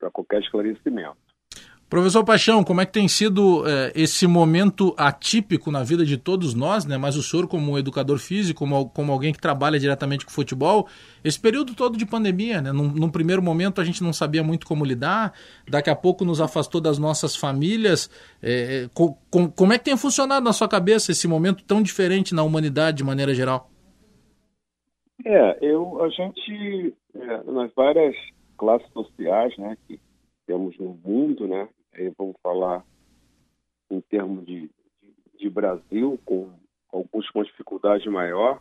para qualquer esclarecimento. Professor Paixão, como é que tem sido é, esse momento atípico na vida de todos nós, né? Mas o senhor, como educador físico, como, como alguém que trabalha diretamente com futebol, esse período todo de pandemia, né? Num, num, primeiro momento a gente não sabia muito como lidar, daqui a pouco nos afastou das nossas famílias. É, com, com, como é que tem funcionado na sua cabeça esse momento tão diferente na humanidade de maneira geral? É, eu, a gente, é, nas várias classes sociais né, que temos no mundo, né? Vamos falar em termos de, de, de Brasil, com alguns com dificuldade maior.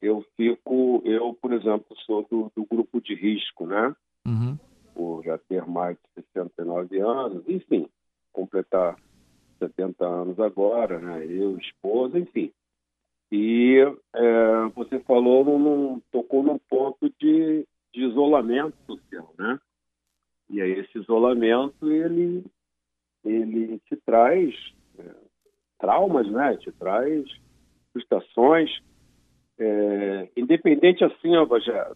Eu fico, eu, por exemplo, sou do, do grupo de risco, né? Uhum. Por já ter mais de 69 anos, enfim, completar 70 anos agora, né? Eu, esposa, enfim. E é, você falou, num, tocou num ponto de de isolamento social, né? E aí esse isolamento ele ele te traz é, traumas, né? Te traz frustrações, é, independente assim, ó,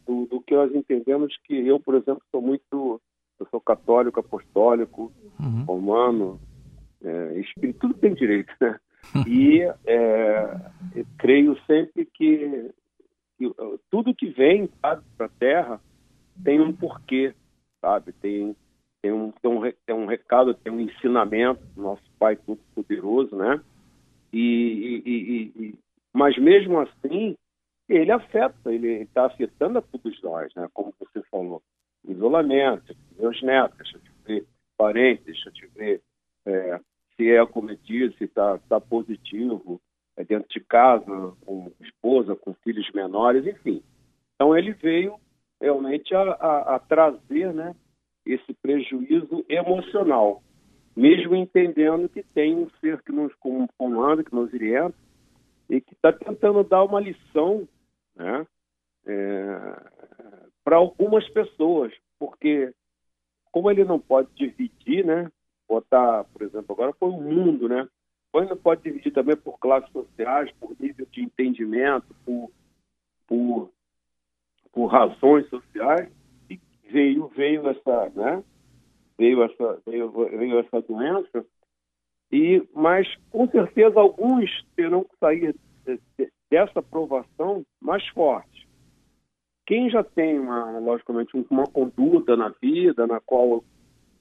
do, do, que nós entendemos que eu, por exemplo, sou muito, eu sou católico, apostólico, uhum. romano, é, espírito, tudo tem direito, né? e é, creio sempre que, que tudo que vem para a Terra tem um porquê, sabe? Tem, tem, um, tem, um, tem um recado, tem um ensinamento do nosso Pai Todo-Poderoso, né? E, e, e, mas mesmo assim, ele afeta, ele está afetando a todos nós, né? Como você falou, isolamento, meus netos, deixa eu te ver, parentes, deixa eu te ver é, se é acometido, se está tá positivo, é dentro de casa, com esposa, com filhos menores, enfim. Então ele veio realmente a, a, a trazer né, esse prejuízo emocional, mesmo entendendo que tem um ser que nos comanda, que nos orienta, e que está tentando dar uma lição né, é, para algumas pessoas, porque como ele não pode dividir, né, botar, por exemplo, agora foi o mundo, né, ele não pode dividir também por classes sociais, por nível de entendimento, por, por por razões sociais e veio veio essa né? Veio essa veio, veio essa doença e mas com certeza alguns terão que sair dessa aprovação mais forte. Quem já tem uma logicamente uma conduta na vida na qual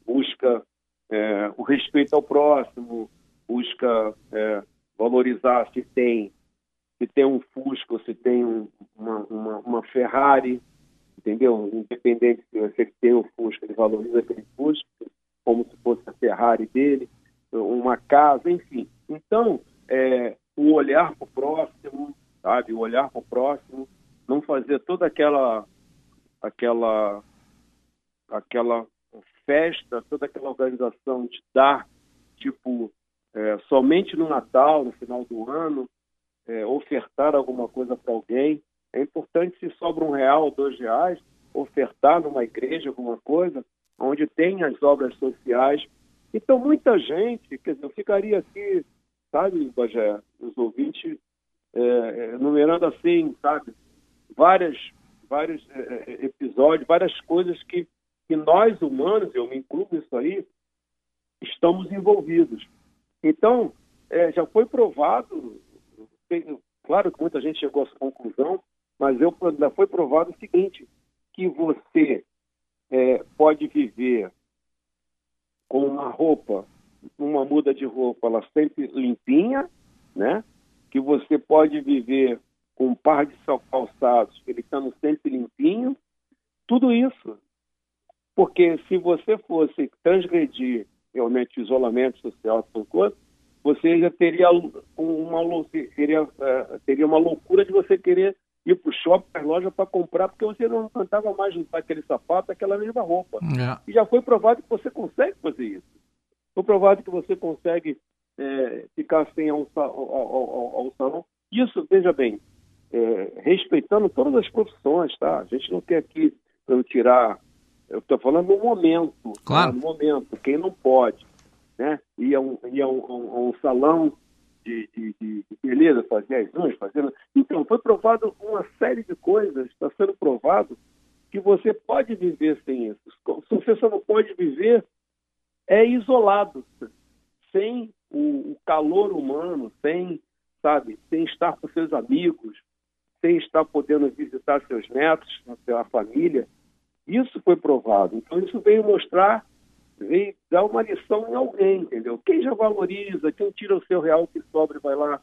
busca é, o respeito ao próximo busca é, valorizar se tem se tem um Fusca, se tem uma, uma, uma Ferrari, entendeu? Independente se ele tem um Fusca, ele valoriza aquele Fusca como se fosse a Ferrari dele, uma casa, enfim. Então, é, o olhar para o próximo, sabe? O olhar para o próximo, não fazer toda aquela aquela aquela festa, toda aquela organização de dar, tipo, é, somente no Natal, no final do ano, é, ofertar alguma coisa para alguém. É importante, se sobra um real, dois reais, ofertar numa igreja alguma coisa, onde tem as obras sociais. Então, muita gente, quer dizer, eu ficaria aqui, sabe, Bagé, os ouvintes é, numerando assim, sabe, várias, vários é, episódios, várias coisas que, que nós humanos, eu me incluo nisso aí, estamos envolvidos. Então, é, já foi provado, claro que muita gente chegou a essa conclusão, mas eu, foi provado o seguinte, que você é, pode viver com uma roupa, uma muda de roupa, ela sempre limpinha, né? Que você pode viver com um par de calçados, ele estando sempre limpinho. Tudo isso. Porque se você fosse transgredir realmente o isolamento social, você já teria uma, teria, uh, teria uma loucura de você querer ir para o shopping, para a loja para comprar, porque você não cantava mais aquele sapato, aquela mesma roupa. É. E já foi provado que você consegue fazer isso. Foi provado que você consegue é, ficar sem ao, ao, ao, ao, salão. Isso, veja bem, é, respeitando todas as profissões, tá? A gente não quer aqui eu tirar. Eu estou falando no momento. Tá? Claro. Tá? No momento. Quem não pode, né? Ir a um, ir a um, a um salão de, de, de, beleza, fazer as unhas, fazendo. Então, foi provado uma série de coisas, está sendo provado que você pode viver sem isso. Se você só não pode viver, é isolado, sem o, o calor humano, sem, sabe, sem estar com seus amigos, sem estar podendo visitar seus netos, sua família. Isso foi provado. Então, isso veio mostrar veio dar uma lição em alguém, entendeu? Quem já valoriza, quem tira o seu real que sobra e vai lá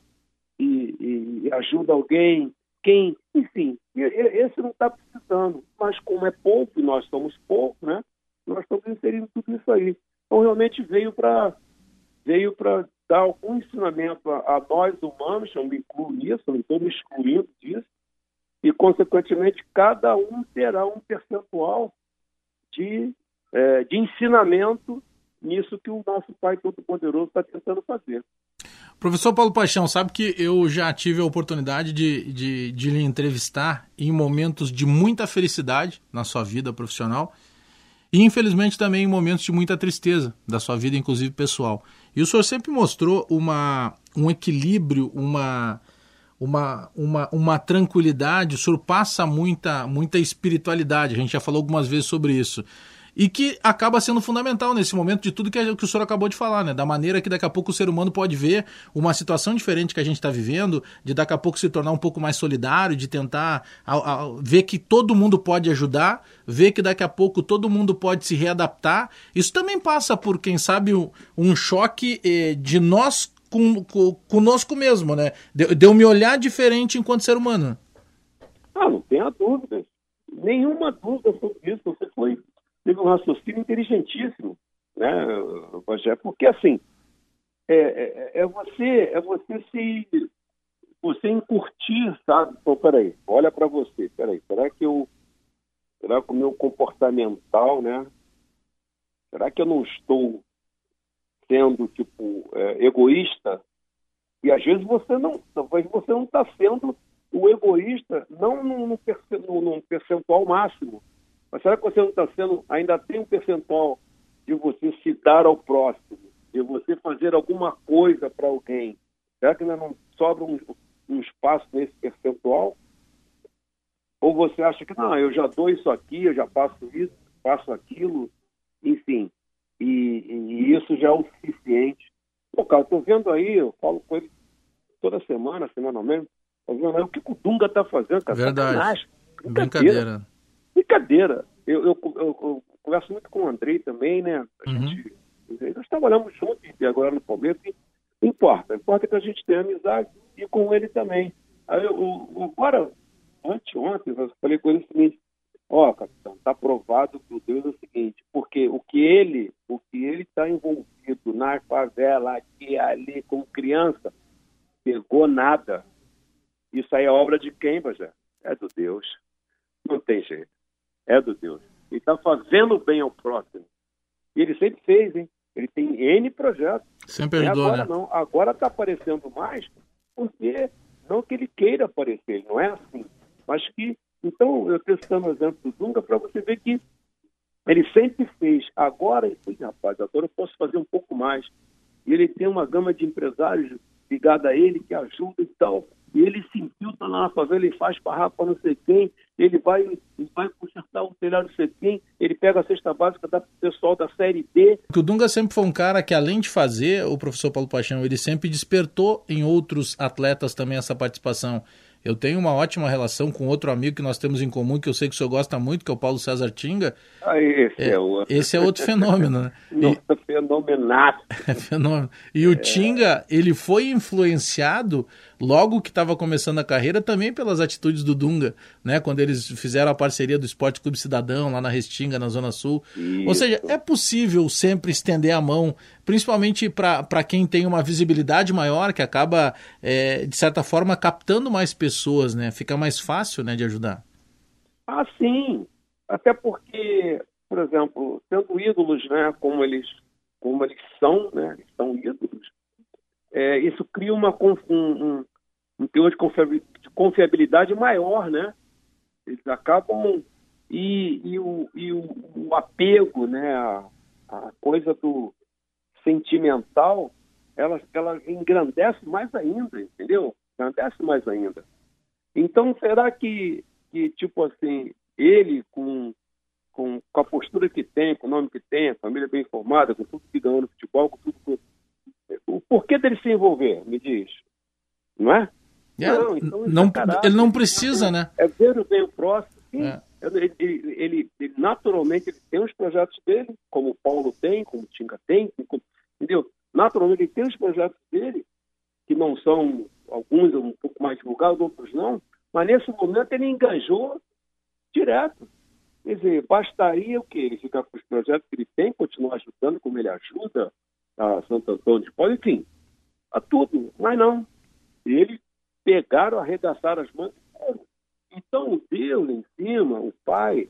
e, e ajuda alguém, quem, enfim, esse não está precisando. Mas como é pouco, e nós somos pouco, né? Nós estamos inserindo tudo isso aí. Então realmente veio para veio para dar algum ensinamento a, a, nós humanos, eu me incluo nisso, não estou me excluindo disso, e consequentemente cada um terá um percentual de é, de ensinamento nisso que o nosso Pai Todo-Poderoso está tentando fazer. Professor Paulo Paixão, sabe que eu já tive a oportunidade de, de, de lhe entrevistar em momentos de muita felicidade na sua vida profissional e, infelizmente, também em momentos de muita tristeza da sua vida, inclusive pessoal. E o senhor sempre mostrou uma, um equilíbrio, uma, uma, uma, uma tranquilidade, o senhor passa muita, muita espiritualidade, a gente já falou algumas vezes sobre isso e que acaba sendo fundamental nesse momento de tudo que, que o senhor acabou de falar, né? Da maneira que daqui a pouco o ser humano pode ver uma situação diferente que a gente está vivendo, de daqui a pouco se tornar um pouco mais solidário, de tentar a, a, ver que todo mundo pode ajudar, ver que daqui a pouco todo mundo pode se readaptar. Isso também passa por, quem sabe, um, um choque eh, de nós com, com, conosco mesmo, né? De, de me olhar diferente enquanto ser humano. Ah, não tenha dúvida. Nenhuma dúvida sobre isso. Você foi teve um raciocínio inteligentíssimo, né, Rogério? Porque, assim, é, é, é, você, é você se você encurtir, sabe? Pô, peraí, olha para você, peraí, será que eu será que o meu comportamental, né? Será que eu não estou sendo tipo é, egoísta? E às vezes você não, talvez você não está sendo o egoísta, não num, num percentual máximo, mas será que você não está sendo, ainda tem um percentual de você se dar ao próximo, de você fazer alguma coisa para alguém? Será que ainda não sobra um, um espaço nesse percentual? Ou você acha que, não, eu já dou isso aqui, eu já faço isso, faço aquilo, enfim, e, e isso já é o suficiente. Pô, cara, tô vendo aí, eu falo com ele toda semana, semanalmente, tô vendo aí o que o Dunga tá fazendo, cara. Verdade. Brincadeira brincadeira. Eu, eu, eu, eu, converso muito com o Andrei também, né? A uhum. gente, nós trabalhamos juntos e agora no Palmeiras. E não importa, importa que a gente tenha amizade e com ele também. Aí eu, agora, anteontem, eu falei com ele o seguinte, ó, oh, capitão, está provado por Deus o seguinte, porque o que ele, o que ele está envolvido na favela, aqui ali, como criança, pegou nada. Isso aí é obra de quem, Bajé? É do Deus. Não tem jeito é do Deus. Ele está fazendo bem ao próximo. E ele sempre fez, hein? Ele tem N projetos. Sempre ajudou, agora né? não. Agora está aparecendo mais porque não que ele queira aparecer, não é assim. Mas que, então, eu estou citando o exemplo do Dunga para você ver que ele sempre fez. Agora, rapaz, agora eu posso fazer um pouco mais. E ele tem uma gama de empresários ligada a ele que ajuda e tal. e ele se infiltra lá na favela, ele faz para não sei quem, ele vai, ele vai consertar o telhado não sei quem, ele pega a cesta básica do pessoal da Série D. O Dunga sempre foi um cara que, além de fazer, o professor Paulo Paixão, ele sempre despertou em outros atletas também essa participação. Eu tenho uma ótima relação com outro amigo que nós temos em comum, que eu sei que o senhor gosta muito, que é o Paulo César Tinga. Ah, esse é, é outro. Esse é outro fenômeno, né? Nossa, fenomenato. É fenômeno. E o é. Tinga, ele foi influenciado logo que estava começando a carreira também pelas atitudes do Dunga, né? Quando eles fizeram a parceria do Esporte Clube Cidadão lá na Restinga, na Zona Sul. Isso. Ou seja, é possível sempre estender a mão, principalmente para quem tem uma visibilidade maior, que acaba, é, de certa forma, captando mais pessoas, né? Fica mais fácil né, de ajudar. Ah, sim. Até porque, por exemplo, sendo ídolos, né, como eles, como eles são, né, eles são ídolos, é, isso cria uma, um, um teor de confiabilidade maior, né? Eles acabam e, e, o, e o, o, apego, né? A, a, coisa do sentimental, ela, ela engrandece mais ainda, entendeu? Engrandece mais ainda. Então, será que, que tipo assim, ele com, com, com a postura que tem, com o nome que tem, a família bem formada, com tudo que ganhou no futebol, com tudo o porquê dele se envolver, me diz, não é? É, não, então não, é ele não precisa, né? É ver o bem próximo. É. ele, ele, ele, naturalmente ele tem os projetos dele, como o Paulo tem, como o Tinga tem, como, entendeu? Naturalmente ele tem os projetos dele, que não são alguns um pouco mais divulgados, outros não, mas nesse momento ele engajou direto. Quer dizer, bastaria o quê? Ele ficar com os projetos que ele tem, continuar ajudando como ele ajuda a Santo Antônio de Pó, enfim, a tudo, mas não. Ele pegaram, arregaçaram as mãos. Então Deus em cima, o Pai,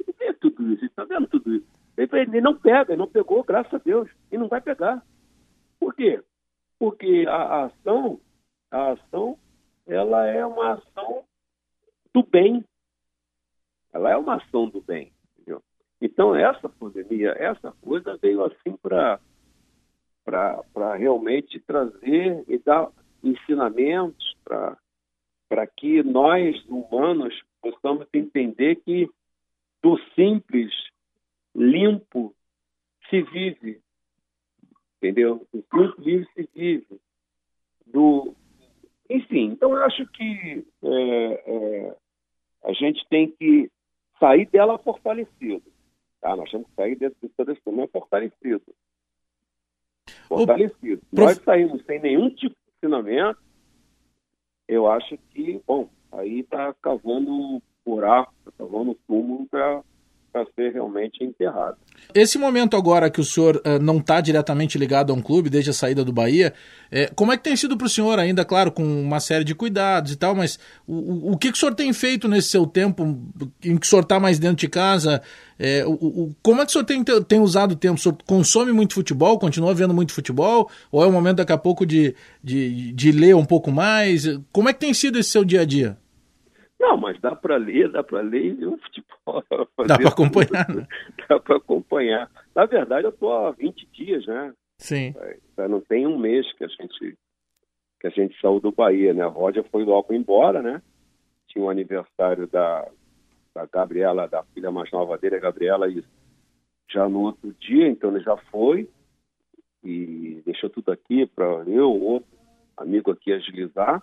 ele vê tudo isso, está vendo tudo isso. Ele não pega, ele não pegou, graças a Deus, e não vai pegar. Por quê? Porque a, a ação, a ação, ela é uma ação do bem. Ela é uma ação do bem. Entendeu? Então, essa pandemia, essa coisa veio assim para realmente trazer e dar ensinamentos para que nós, humanos, possamos entender que do simples, limpo, se vive. Entendeu? Do simples, limpo, se vive. Do... Enfim, então eu acho que é, é, a gente tem que sair dela fortalecido. Tá? Nós temos que sair desse, desse problema fortalecido. Fortalecido. O... Nós saímos sem nenhum tipo ensinamento, eu acho que, bom, aí está cavando um buraco, está cavando um túmulo para ser realmente enterrado. Esse momento agora que o senhor uh, não está diretamente ligado a um clube desde a saída do Bahia, é, como é que tem sido para o senhor ainda, claro, com uma série de cuidados e tal, mas o, o que, que o senhor tem feito nesse seu tempo em que o senhor está mais dentro de casa? É, o, o, como é que o senhor tem, tem usado o tempo? O senhor consome muito futebol, continua vendo muito futebol? Ou é o momento daqui a pouco de, de, de ler um pouco mais? Como é que tem sido esse seu dia a dia? Não, mas dá para ler, dá para ler e o. Dá para acompanhar, né? Dá para acompanhar. Na verdade, eu estou há 20 dias, né? Sim. É, não tem um mês que a gente que a gente saiu do Bahia, né? A Roger foi logo embora, né? Tinha o um aniversário da, da Gabriela, da filha mais nova dele, a Gabriela, e já no outro dia, então ele já foi e deixou tudo aqui para eu, outro amigo aqui agilizar.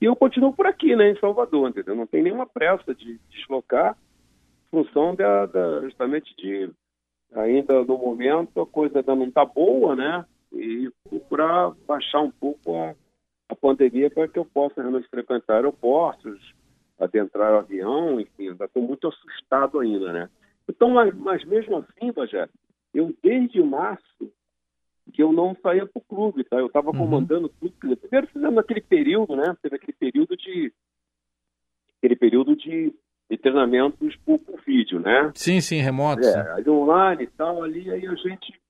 E eu continuo por aqui, né, em Salvador, entendeu? Não tem nenhuma pressa de deslocar, função da, da, justamente de ainda no momento a coisa ainda não está boa, né? E procurar baixar um pouco a, a pandemia para que eu possa realmente frequentar aeroportos, adentrar o avião, enfim, ainda estou muito assustado ainda, né? Então, mas, mas mesmo assim, Bajé, eu desde março que eu não saía para o clube, tá? Eu estava uhum. comandando tudo. Primeiro fizemos aquele período, né? Teve aquele período de aquele período de, de treinamentos por, por, vídeo, né? Sim, sim, remotos. É, aí online e tal, ali aí a gente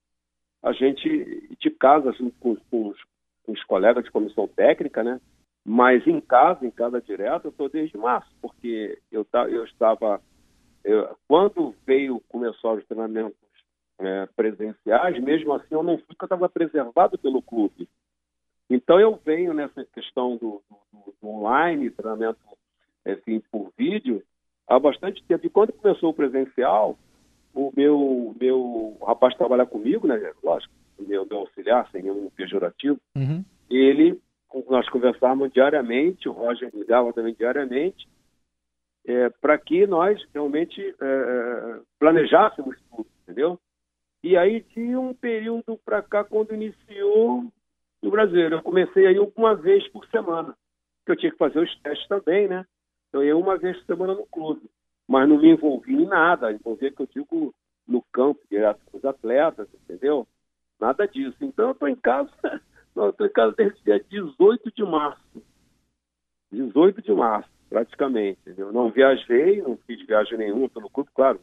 a gente de casa assim, com, com, os, com os colegas de comissão técnica, né? Mas em casa, em casa direto, eu estou desde março, porque eu, eu estava eu, quando veio começar os treinamentos é, presenciais, mesmo assim eu não fui, porque eu estava preservado pelo clube. Então eu venho nessa questão do, do, do online, treinamento assim, por vídeo, há bastante tempo. E quando começou o presencial, o meu, meu rapaz trabalha comigo, né, lógico, meu, meu auxiliar, sem nenhum pejorativo, uhum. ele, nós conversávamos diariamente, o Roger ligava também diariamente, é, para que nós realmente é, é, planejássemos tudo, entendeu? E aí, de um período para cá, quando iniciou no Brasil, eu comecei aí uma vez por semana, que eu tinha que fazer os testes também, né? Então, eu uma vez por semana no clube, mas não me envolvi em nada, envolvia que eu digo no campo, direto com os atletas, entendeu? Nada disso. Então, eu estou em casa, estou em casa desde dia 18 de março. 18 de março, praticamente. Eu não viajei, não fiz viagem nenhuma pelo clube, claro,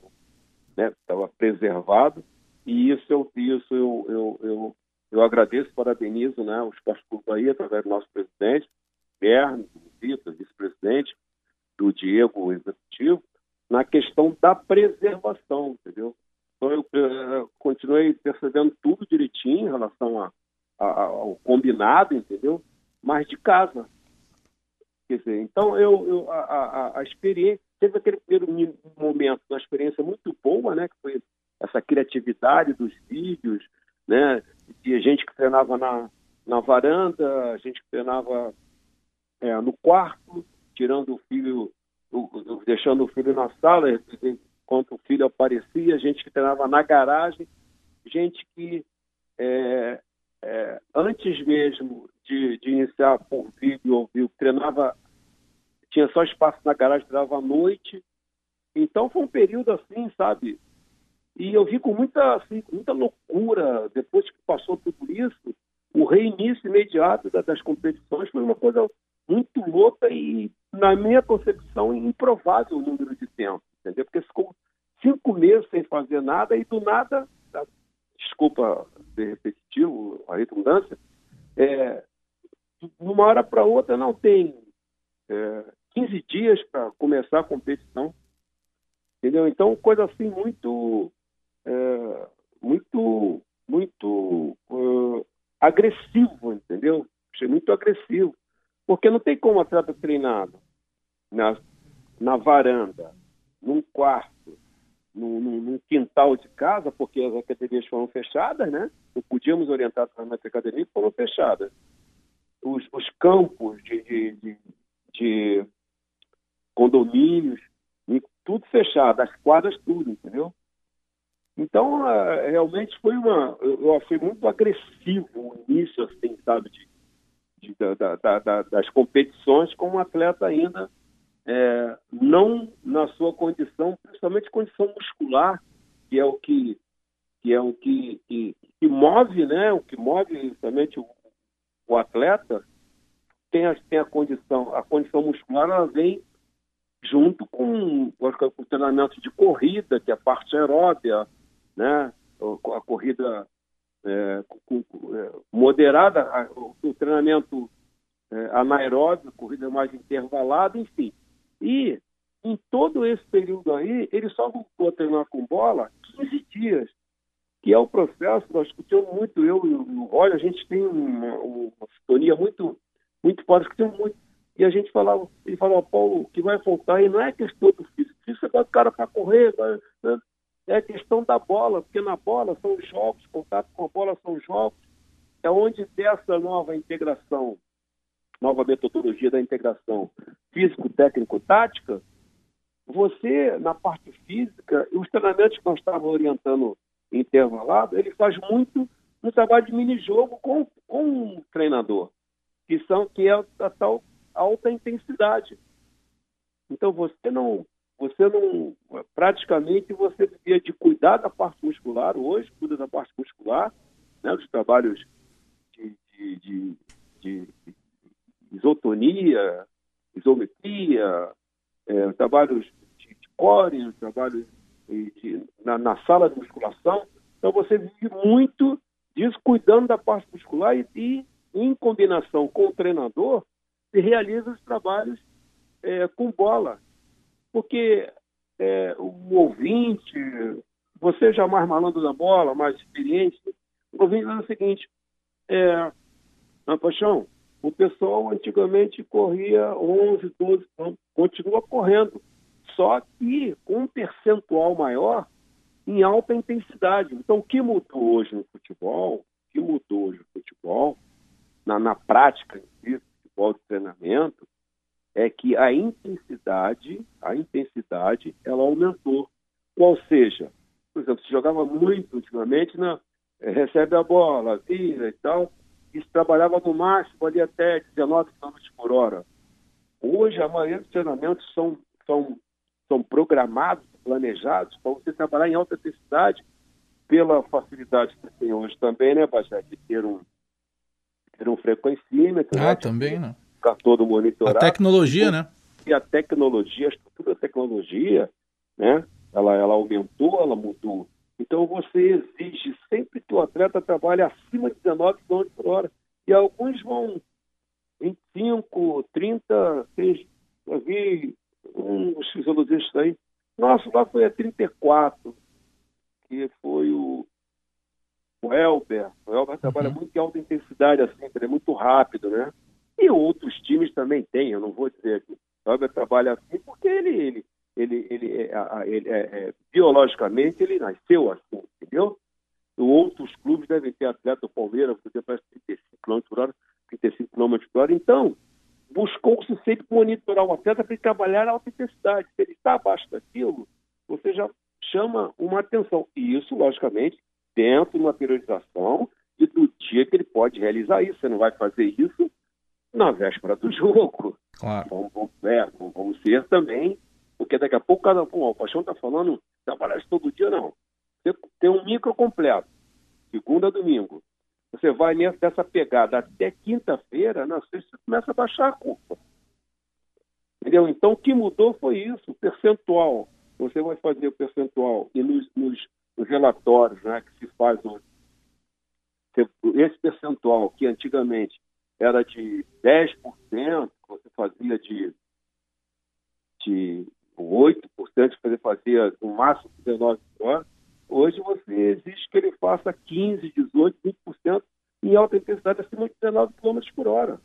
estava né? preservado. E isso eu, isso eu, eu, eu, eu agradeço, parabenizo né, os Clube aí, através do nosso presidente, Berno, Vitor, vice-presidente, do Diego, executivo, na questão da preservação, entendeu? Então eu, eu continuei percebendo tudo direitinho em relação a, a, ao combinado, entendeu? Mas de casa. Quer dizer, então eu, eu a, a, a experiência, teve aquele primeiro momento, uma experiência muito boa, né? Que foi essa criatividade dos vídeos, né? De gente que treinava na, na varanda, gente que treinava é, no quarto, tirando o filho, o, deixando o filho na sala, enquanto o filho aparecia, gente que treinava na garagem, gente que é, é, antes mesmo de, de, iniciar por vídeo ou vivo, treinava, tinha só espaço na garagem, treinava à noite. Então foi um período assim, sabe, e eu vi com muita, assim, muita loucura, depois que passou tudo isso, o reinício imediato das competições foi uma coisa muito louca e, na minha concepção, improvável o número de tempo, entendeu? Porque ficou cinco meses sem fazer nada e do nada, tá, desculpa ser repetitivo, a redundância, é, de uma hora para outra não tem é, 15 dias para começar a competição, entendeu? Então, coisa assim muito é, muito, muito uh, agressivo, entendeu? Achei muito agressivo. Porque não tem como atleta treinado na, na varanda, num quarto, num, num, quintal de casa, porque as academias foram fechadas, né? Não podíamos orientar para a academia, foram fechadas. Os, os campos de, de, de, de condomínios, tudo fechado, as quadras, tudo, entendeu? Então, é, realmente foi uma. Eu achei muito agressivo o início, assim, sabe, de, de da, da, da, das competições com um atleta ainda é, não na sua condição, principalmente condição muscular, que é o que, que é o que, que, que move, né? O que move justamente o, o atleta tem a, tem a condição, a condição muscular ela vem junto com, o treinamento de corrida, que é a parte aeróbia, né? a corrida é, é, moderada, a, o treinamento é, anaeróbio, corrida mais intervalada, enfim. E em todo esse período aí, ele só voltou a treinar com bola 15 dias, que é o processo, nós discutimos muito, eu e o Olha, a gente tem uma, uma sintonia muito, muito forte, discutimos muito, e a gente falava, ele falava, Paulo, o que vai faltar aí não é questão do físico, físico é o cara para correr, né? É a questão da bola, porque na bola são os jogos, contato com a bola são os jogos, é onde dessa nova integração, nova metodologia da integração físico-técnico-tática, você, na parte física, os treinamentos que nós estávamos orientando intervalado, ele faz muito um trabalho de mini-jogo com, com o treinador, que, são, que é a tal alta intensidade. Então, você não você não. Praticamente você devia de cuidar da parte muscular, hoje cuida da parte muscular, né, dos trabalhos de, de, de, de isotonia, isometria, é, trabalhos de, de core, trabalhos de, na, na, sala de musculação. Então você vive muito disso, cuidando da parte muscular e, e em combinação com o treinador, se realiza os trabalhos é, com bola, porque é, o ouvinte, você já mais malandro da bola, mais experiente, o ouvinte é o seguinte, é, Na paixão, o pessoal antigamente corria 11, 12 quilômetros, continua correndo, só que com um percentual maior em alta intensidade. Então, o que mudou hoje no futebol, o que mudou hoje no futebol, na, na prática em futebol de treinamento, é que a intensidade, a intensidade, ela aumentou. Ou seja, por exemplo, se jogava muito ultimamente, né? recebe a bola, vira e tal, e se trabalhava no máximo ali até 19 km por hora. Hoje, a maioria dos treinamentos são, são, são programados, planejados para você trabalhar em alta intensidade pela facilidade que tem hoje também, né, Bajé, de ter um, ter um frequencímetro. Ah, né, também, né? Ficar todo monitorado. A tecnologia, né? E a tecnologia, a estrutura da tecnologia, né? Ela, ela aumentou, ela mudou. Então você exige sempre que o atleta trabalhe acima de 19 km por hora. E alguns vão 25, 30, 6, eu vi uns fisiologistas aí. Nosso lá foi a 34, que foi o, o Elber. O Elber trabalha uhum. muito em alta intensidade, assim, ele é muito rápido, né? E outros times também têm, eu não vou dizer que o Elber trabalha assim porque ele, ele, ele, ele, é, ele é, é, biologicamente ele nasceu assim, entendeu? Outros clubes devem ter atleta, o Palmeiras, por exemplo, 35 km por hora, 35 km por hora. Então, buscou-se sempre monitorar o atleta para ele trabalhar a alta intensidade. Se ele está abaixo daquilo, você já chama uma atenção. E isso, logicamente, dentro de uma periodização e do dia que ele pode realizar isso. Você não vai fazer isso na véspera do jogo. Claro. Vamos, vamos, é, vamos ser também porque daqui a pouco cada um, o Paixão está falando, trabalhar todo dia, não. Você tem um micro completo, segunda a domingo. Você vai nessa pegada até quinta-feira, na sexta você começa a baixar a curva. Entendeu? Então o que mudou foi isso, o percentual. Você vai fazer o percentual e nos, nos, nos relatórios né, que se faz hoje. Esse percentual que antigamente era de 10%, você fazia de, de 8%, fazer, fazia no máximo 19 horas, hoje você exige que ele faça 15, 18, 20% em alta intensidade acima de 19 km por hora.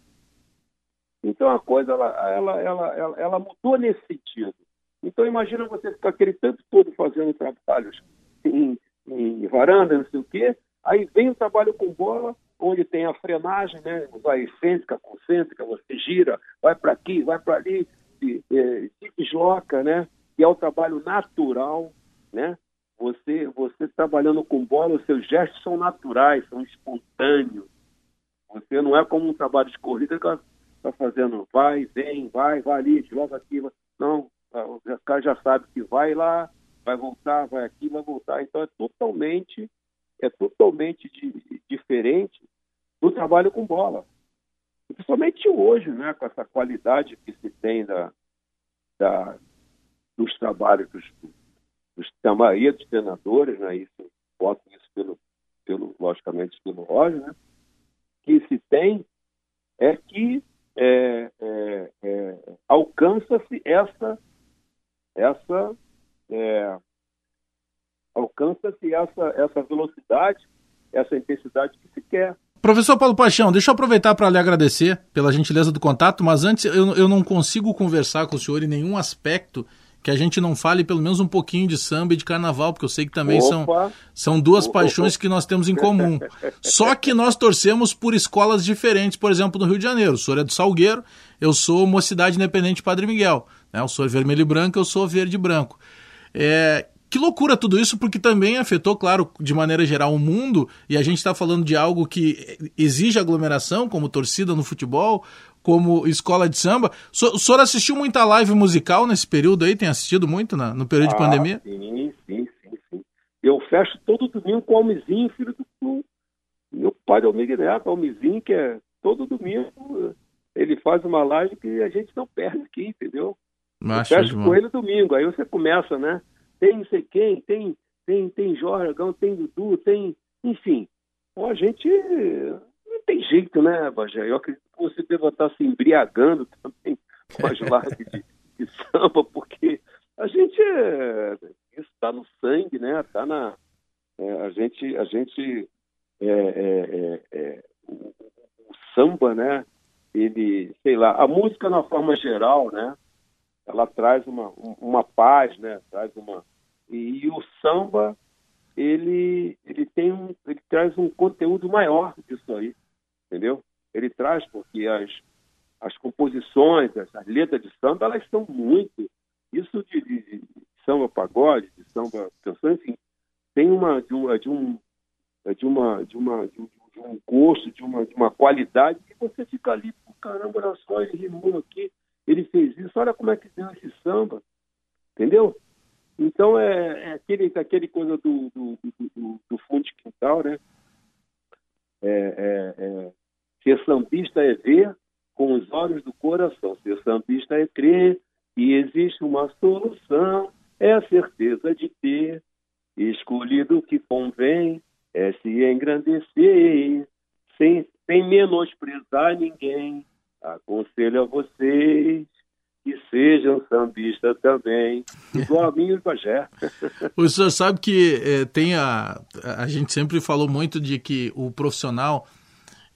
Então a coisa ela, ela, ela, ela mudou nesse sentido. Então imagina você ficar aquele tempo todo fazendo trabalhos em, em varanda, não sei o quê, aí vem o trabalho com bola, onde tem a frenagem, né? Vai excêntrica, concêntrica, você gira, vai para aqui, vai para ali, se, se desloca, né? Que é o trabalho natural, né? Você, você trabalhando com bola, os seus gestos são naturais, são espontâneos. Você não é como um trabalho de corrida que está fazendo vai, vem, vai, vai ali, desloca aqui. Vai... Não, o cara já sabe que vai lá, vai voltar, vai aqui, vai voltar. Então é totalmente, é totalmente de, diferente do trabalho com bola. Principalmente hoje, né, com essa qualidade que se tem da, da dos trabalhos dos, da maioria dos treinadores, né, isso, boto isso pelo, pelo, logicamente pelo Roger, né, que se tem é que é, é, é, alcança-se essa, essa é, alcança-se essa, essa velocidade, essa intensidade que se quer. Professor Paulo Paixão, deixa eu aproveitar para lhe agradecer pela gentileza do contato, mas antes eu, eu não consigo conversar com o senhor em nenhum aspecto que a gente não fale pelo menos um pouquinho de samba e de carnaval, porque eu sei que também são, são duas Opa. paixões que nós temos em comum. Só que nós torcemos por escolas diferentes, por exemplo, no Rio de Janeiro. O senhor é do Salgueiro, eu sou Mocidade Independente Padre Miguel. Né? O senhor é vermelho e branco, eu sou verde e branco. É, que loucura tudo isso, porque também afetou, claro, de maneira geral o mundo, e a gente está falando de algo que exige aglomeração, como torcida no futebol, como escola de samba. O senhor assistiu muita live musical nesse período aí? Tem assistido muito na, no período ah, de pandemia? Sim, sim, sim, sim. Eu fecho todo domingo com o Almizinho, filho do meu pai é o Miguel Neto, o Almizinho, que é todo domingo ele faz uma live que a gente não perde aqui, entendeu? Mas, eu fecho com ele domingo, aí você começa, né? Tem não sei quem, tem, tem, tem Jorgão, tem Dudu, tem. Enfim. Então, a gente não tem jeito, né, Bajé? Eu acredito que você deva estar se embriagando também com as lives de, de samba, porque a gente. É, isso está no sangue, né? Está na. É, a gente. A gente é, é, é, é o, o, samba, né? Ele, sei lá, a música na forma geral, né? Ela traz uma, uma paz, né? Traz uma e, e o samba ele ele tem um, ele traz um conteúdo maior disso aí, entendeu? Ele traz porque as as composições, as, as letras de samba, elas são muito isso de, de, de samba pagode, de samba canção, enfim, tem uma de, de um de uma de uma de um, de um gosto, de uma de uma qualidade que você fica ali, caramba, olha só, ele rimou aqui, ele fez isso, olha como é que deu esse samba, entendeu? Então é, é aquele aquele coisa do do, do, do fundo de quintal, né? É, é, é, ser sambista é ver com os olhos do coração, ser sambista é crer que existe uma solução, é a certeza de ter escolhido o que convém, é se engrandecer, sem, sem menosprezar ninguém. Aconselho a vocês que sejam sambistas também, igual a mim e o Pajé. O senhor sabe que é, tem a. A gente sempre falou muito de que o profissional.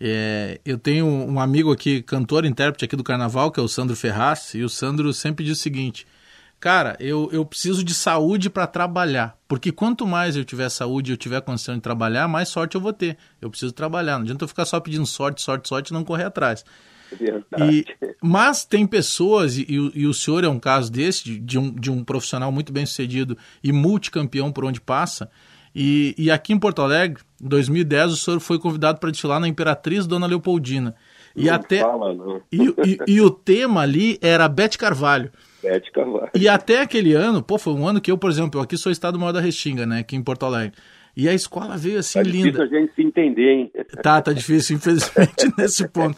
É, eu tenho um amigo aqui, cantor, intérprete aqui do carnaval, que é o Sandro Ferraz, e o Sandro sempre diz o seguinte: Cara, eu, eu preciso de saúde para trabalhar. Porque quanto mais eu tiver saúde eu tiver condição de trabalhar, mais sorte eu vou ter. Eu preciso trabalhar. Não adianta eu ficar só pedindo sorte, sorte, sorte e não correr atrás. E, mas tem pessoas, e, e, o senhor é um caso desse, de, de, um, de um profissional muito bem sucedido e multicampeão por onde passa. E, e aqui em Porto Alegre, em 2010, o senhor foi convidado para desfilar na Imperatriz Dona Leopoldina. E não até fala, não. E, e, e, o tema ali era Bete Carvalho. Bete Carvalho. E até aquele ano, pô, foi um ano que eu, por exemplo, eu aqui sou estado maior da Restinga, né, aqui em Porto Alegre. E a escola veio assim tá linda. Difícil a gente se entender, hein? Tá, tá difícil, infelizmente, nesse ponto.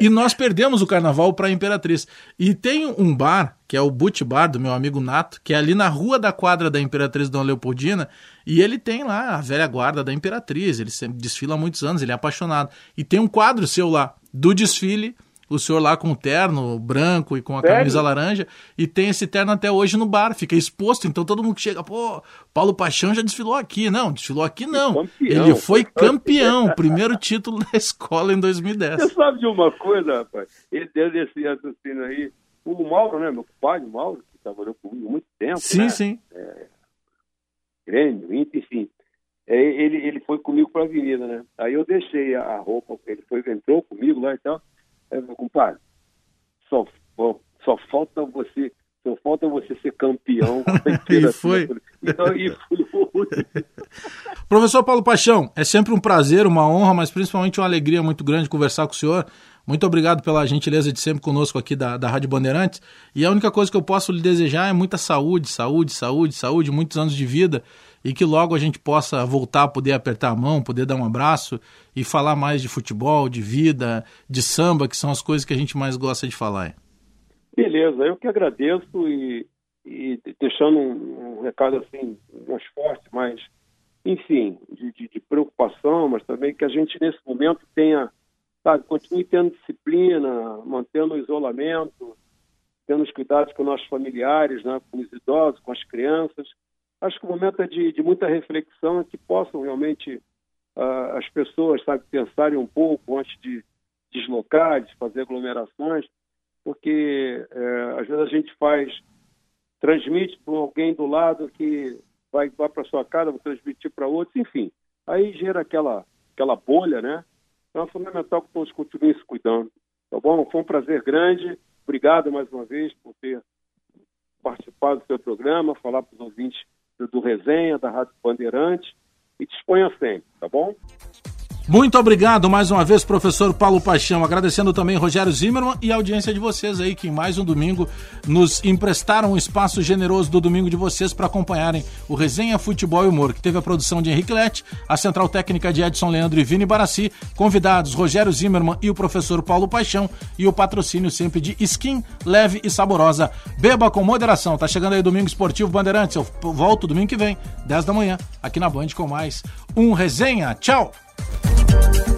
E nós perdemos o carnaval para a Imperatriz. E tem um bar, que é o Boot Bar, do meu amigo Nato, que é ali na rua da quadra da Imperatriz Dona Leopoldina, e ele tem lá a velha guarda da Imperatriz, ele desfila há muitos anos, ele é apaixonado. E tem um quadro seu lá, do desfile o senhor lá com o terno branco e com a Sério? camisa laranja, e tem esse terno até hoje no bar, fica exposto, então todo mundo que chega, pô, Paulo Paixão já desfilou aqui. Não, desfilou aqui não. Campeão. Ele foi campeão, primeiro título da escola em 2010. Você sabe de uma coisa, rapaz? Ele deu esse raciocínio aí. O Mauro, né? Meu pai, o Mauro, que trabalhou comigo há muito tempo. Sim, né? sim. Grêmio, Inter, enfim. É, ele, ele foi comigo para a avenida, né? Aí eu deixei a roupa, ele foi, entrou comigo lá e tal. Aí eu falei, compadre, só, só falta você, só falta você ser campeão. E foi. Então, e fui. Professor Paulo Paixão, é sempre um prazer, uma honra, mas principalmente uma alegria muito grande conversar com o senhor. Muito obrigado pela gentileza de sempre conosco aqui da, da Rádio Bandeirantes. E a única coisa que eu posso lhe desejar é muita saúde, saúde, saúde, saúde, muitos anos de vida e que logo a gente possa voltar a poder apertar a mão, poder dar um abraço e falar mais de futebol, de vida, de samba, que são as coisas que a gente mais gosta de falar. Beleza, eu que agradeço e, e deixando um, um recado assim, mais forte, mais, enfim, de, de, de preocupação, mas também que a gente nesse momento tenha, sabe, continue tendo disciplina, mantendo o isolamento, tendo os cuidados com nossos familiares, né, com os idosos, com as crianças. Acho que o momento é de, de muita reflexão que possam realmente uh, as pessoas, sabe, pensarem um pouco antes de deslocar, de fazer aglomerações, porque é, às vezes a gente faz, transmite para alguém do lado que vai, vai para sua casa, vai transmitir para outros, enfim. Aí gera aquela, aquela bolha, né? Então é fundamental que todos continuem se cuidando. Tá bom? Foi um prazer grande. Obrigado mais uma vez por ter participado do seu programa, falar para os ouvintes do, Resenha, da Rádio Bandeirante. E disponha sempre, tá bom? Muito obrigado mais uma vez, professor Paulo Paixão. Agradecendo também Rogério Zimmermann e a audiência de vocês aí, que em mais um domingo nos emprestaram um espaço generoso do domingo de vocês para acompanharem o Resenha Futebol e Humor, que teve a produção de Henrique Lete, a central técnica de Edson Leandro e Vini Barassi, convidados Rogério Zimmermann e o professor Paulo Paixão e o patrocínio sempre de Skin Leve e Saborosa. Beba com moderação. Tá chegando aí Domingo Esportivo Bandeirantes. Eu volto domingo que vem, 10 da manhã, aqui na Band com mais um Resenha. Tchau! Thank you.